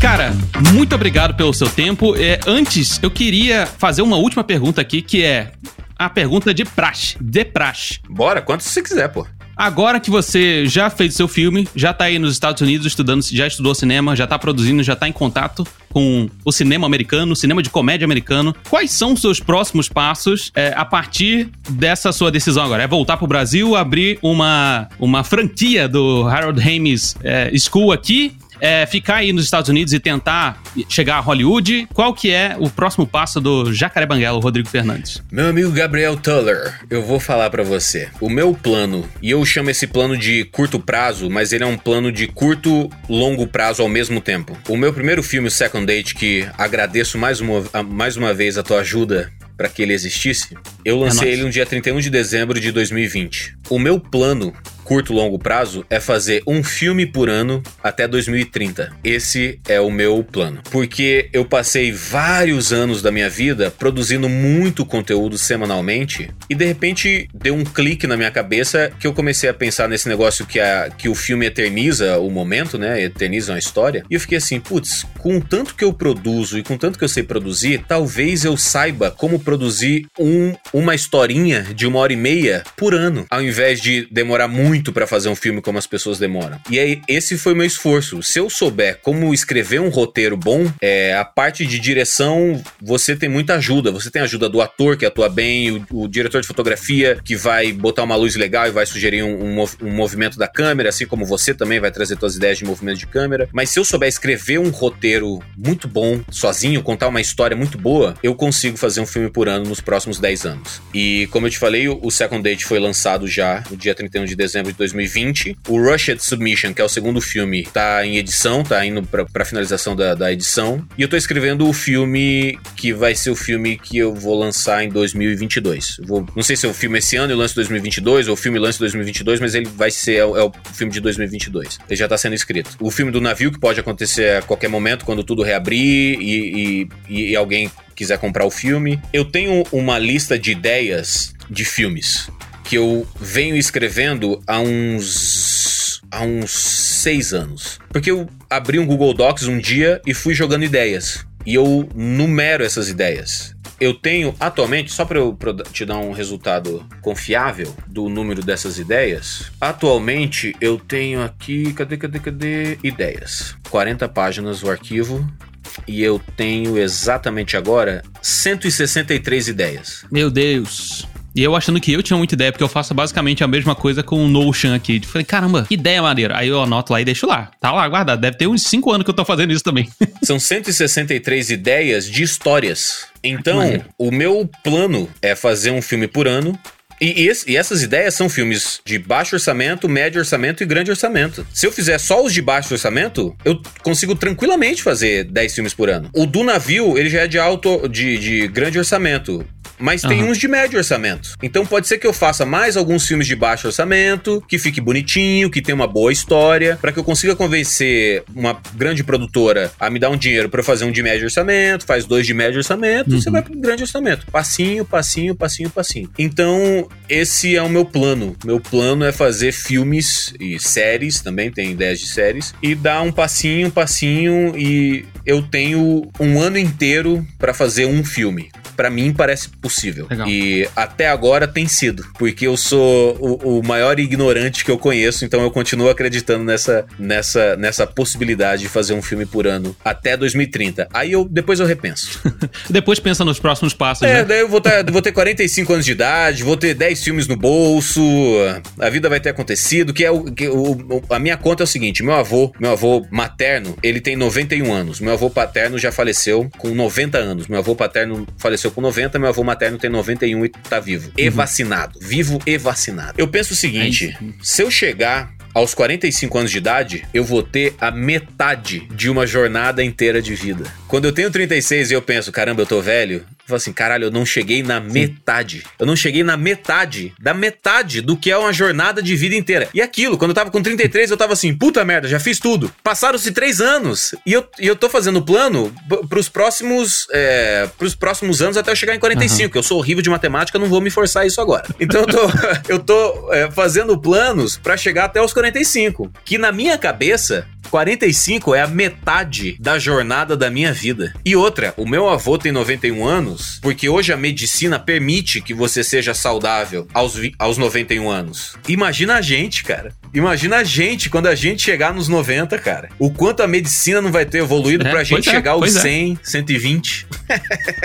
Cara, muito obrigado pelo seu tempo. É, antes, eu queria fazer uma última pergunta aqui, que é a pergunta de praxe, de praxe. Bora, quanto você quiser, pô. Agora que você já fez seu filme, já tá aí nos Estados Unidos estudando, já estudou cinema, já tá produzindo, já tá em contato com o cinema americano, o cinema de comédia americano, quais são os seus próximos passos é, a partir dessa sua decisão agora? É voltar pro Brasil, abrir uma, uma franquia do Harold Hames é, School aqui é, ficar aí nos Estados Unidos e tentar chegar a Hollywood? Qual que é o próximo passo do Jacaré Banguela, Rodrigo Fernandes? Meu amigo Gabriel Tuller, eu vou falar para você. O meu plano, e eu chamo esse plano de curto prazo, mas ele é um plano de curto, longo prazo ao mesmo tempo. O meu primeiro filme, Second Date, que agradeço mais uma, mais uma vez a tua ajuda para que ele existisse, eu lancei é ele no dia 31 de dezembro de 2020. O meu plano curto longo prazo é fazer um filme por ano até 2030. Esse é o meu plano. Porque eu passei vários anos da minha vida produzindo muito conteúdo semanalmente e de repente deu um clique na minha cabeça que eu comecei a pensar nesse negócio que, a, que o filme eterniza o momento, né? Eterniza uma história. E eu fiquei assim, putz, com tanto que eu produzo e com tanto que eu sei produzir, talvez eu saiba como produzir um, uma historinha de uma hora e meia por ano, ao invés de demorar muito muito para fazer um filme como as pessoas demoram. E aí, esse foi o meu esforço. Se eu souber como escrever um roteiro bom, é, a parte de direção, você tem muita ajuda. Você tem ajuda do ator que atua bem, o, o diretor de fotografia que vai botar uma luz legal e vai sugerir um, um, um movimento da câmera, assim como você também vai trazer suas ideias de movimento de câmera. Mas se eu souber escrever um roteiro muito bom, sozinho, contar uma história muito boa, eu consigo fazer um filme por ano nos próximos 10 anos. E como eu te falei, o Second Date foi lançado já no dia 31 de dezembro de 2020. O Rushed Submission, que é o segundo filme, tá em edição, tá indo pra, pra finalização da, da edição. E eu tô escrevendo o filme que vai ser o filme que eu vou lançar em 2022. vou, não sei se é o filme esse ano e lance 2022, ou o filme lance 2022, mas ele vai ser, é o, é o filme de 2022. Ele já tá sendo escrito. O filme do navio, que pode acontecer a qualquer momento, quando tudo reabrir e, e, e alguém quiser comprar o filme. Eu tenho uma lista de ideias de filmes que eu venho escrevendo há uns. há uns seis anos. Porque eu abri um Google Docs um dia e fui jogando ideias. E eu numero essas ideias. Eu tenho atualmente, só para eu te dar um resultado confiável do número dessas ideias, atualmente eu tenho aqui, cadê, cadê, cadê? Ideias. 40 páginas o arquivo, e eu tenho exatamente agora 163 ideias. Meu Deus. E eu achando que eu tinha muita ideia, porque eu faço basicamente a mesma coisa com o Notion aqui. Eu falei, caramba, que ideia maneira. Aí eu anoto lá e deixo lá. Tá lá guardado. Deve ter uns 5 anos que eu tô fazendo isso também. [laughs] São 163 ideias de histórias. Então, o meu plano é fazer um filme por ano e, esse, e, essas ideias são filmes de baixo orçamento, médio orçamento e grande orçamento. Se eu fizer só os de baixo orçamento, eu consigo tranquilamente fazer 10 filmes por ano. O do navio, ele já é de alto, de, de grande orçamento mas tem uhum. uns de médio orçamento. Então pode ser que eu faça mais alguns filmes de baixo orçamento, que fique bonitinho, que tenha uma boa história, para que eu consiga convencer uma grande produtora a me dar um dinheiro para fazer um de médio orçamento, faz dois de médio orçamento, uhum. você vai pro grande orçamento. Passinho, passinho, passinho, passinho. Então, esse é o meu plano. Meu plano é fazer filmes e séries, também tem ideias de séries, e dar um passinho, passinho, e eu tenho um ano inteiro para fazer um filme para mim parece possível. Legal. E até agora tem sido, porque eu sou o, o, maior ignorante que eu conheço, então eu continuo acreditando nessa, nessa, nessa possibilidade de fazer um filme por ano até 2030. Aí eu depois eu repenso. [laughs] depois pensa nos próximos passos, é, né? daí eu vou, ter, vou ter 45 anos de idade, vou ter 10 filmes no bolso, a vida vai ter acontecido, que é o, que o, a minha conta é o seguinte, meu avô, meu avô materno, ele tem 91 anos, meu avô paterno já faleceu com 90 anos, meu avô paterno faleceu faleceu com 90, meu avô materno tem 91 e tá vivo. E uhum. vacinado. Vivo e vacinado. Eu penso o seguinte: é se eu chegar aos 45 anos de idade, eu vou ter a metade de uma jornada inteira de vida. Quando eu tenho 36 e eu penso, caramba, eu tô velho, Fala assim, caralho, eu não cheguei na Sim. metade. Eu não cheguei na metade da metade do que é uma jornada de vida inteira. E aquilo, quando eu tava com 33, eu tava assim, puta merda, já fiz tudo. Passaram-se três anos. E eu, e eu tô fazendo plano pros próximos, é, pros próximos anos até eu chegar em 45. Uhum. Eu sou horrível de matemática, não vou me forçar isso agora. [laughs] Então eu tô, eu tô é, fazendo planos para chegar até os 45. Que na minha cabeça 45 é a metade da jornada da minha vida. E outra, o meu avô tem 91 anos, porque hoje a medicina permite que você seja saudável aos, aos 91 anos. Imagina a gente, cara. Imagina a gente quando a gente chegar nos 90, cara. O quanto a medicina não vai ter evoluído é, pra gente é, chegar aos 100, é. 120.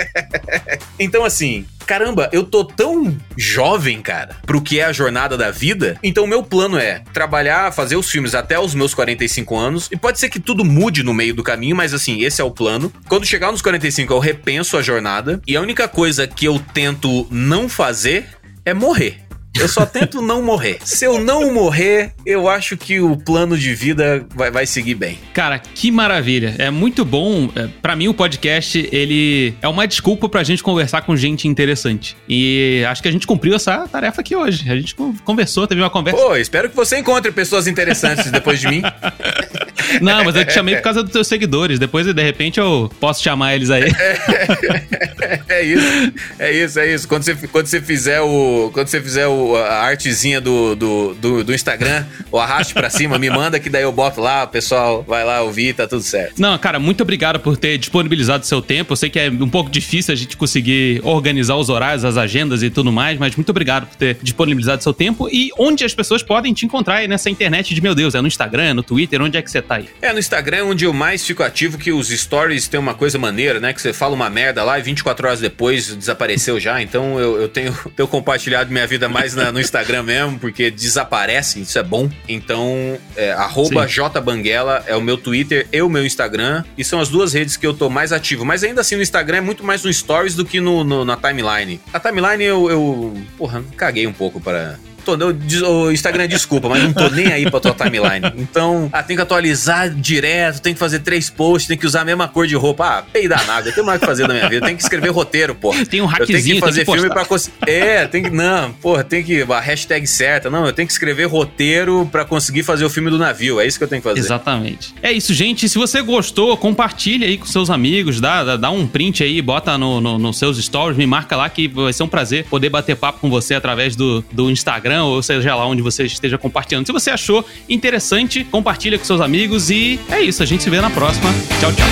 [laughs] então, assim, caramba, eu tô tão jovem, cara, pro que é a jornada da vida. Então, meu plano é trabalhar, fazer os filmes até os meus 45 anos. E pode ser que tudo mude no meio do caminho, mas assim, esse é o plano. Quando chegar nos 45, eu repenso a jornada. E a única coisa que eu tento não fazer é morrer. Eu só tento não morrer. Se eu não morrer, eu acho que o plano de vida vai, vai seguir bem. Cara, que maravilha. É muito bom. É, para mim, o podcast, ele é uma desculpa pra gente conversar com gente interessante. E acho que a gente cumpriu essa tarefa aqui hoje. A gente conversou, teve uma conversa. Pô, espero que você encontre pessoas interessantes depois de mim. [laughs] Não, mas eu te chamei por causa dos teus seguidores. Depois, de repente, eu posso chamar eles aí. [laughs] É, isso, é isso, é isso. Quando você, quando você fizer o. Quando você fizer o, a artezinha do, do, do, do Instagram, o arraste pra cima, me manda que daí eu boto lá, o pessoal vai lá ouvir, tá tudo certo. Não, cara, muito obrigado por ter disponibilizado seu tempo. Eu sei que é um pouco difícil a gente conseguir organizar os horários, as agendas e tudo mais, mas muito obrigado por ter disponibilizado seu tempo e onde as pessoas podem te encontrar aí nessa internet de meu Deus, é no Instagram, no Twitter, onde é que você tá aí? É, no Instagram é onde eu mais fico ativo, que os stories tem uma coisa maneira, né? Que você fala uma merda lá e 24 horas depois desapareceu já. Então eu, eu tenho, [laughs] tenho compartilhado minha vida mais na, no Instagram mesmo, porque desaparece, isso é bom. Então, é, arroba jbanguela é o meu Twitter e o meu Instagram. E são as duas redes que eu tô mais ativo. Mas ainda assim, no Instagram é muito mais no Stories do que no, no na timeline. A timeline eu, eu porra, caguei um pouco para tô, o Instagram desculpa, mas não tô nem aí pra tua timeline. Então, ah, tem que atualizar direto, tem que fazer três posts, tem que usar a mesma cor de roupa. Ah, peida nada, eu tenho mais o que fazer na minha vida. Tem que escrever roteiro, pô. [laughs] Tem um hackzinho, eu tenho que fazer tem que filme pra conseguir. É, tem que. Não, porra, tem que. A hashtag certa. Não, eu tenho que escrever roteiro pra conseguir fazer o filme do navio. É isso que eu tenho que fazer. Exatamente. É isso, gente. Se você gostou, compartilha aí com seus amigos, dá, dá, um print aí, bota no, no, nos seus stories, me marca lá que vai ser um prazer poder bater papo com você através do, do Instagram Ou seja lá onde você esteja compartilhando. Se você achou interessante, compartilha com seus amigos e é isso. A gente se vê na próxima. Tchau, tchau.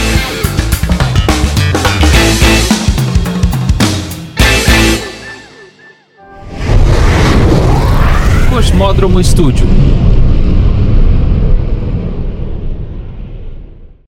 Cosmódromo Studio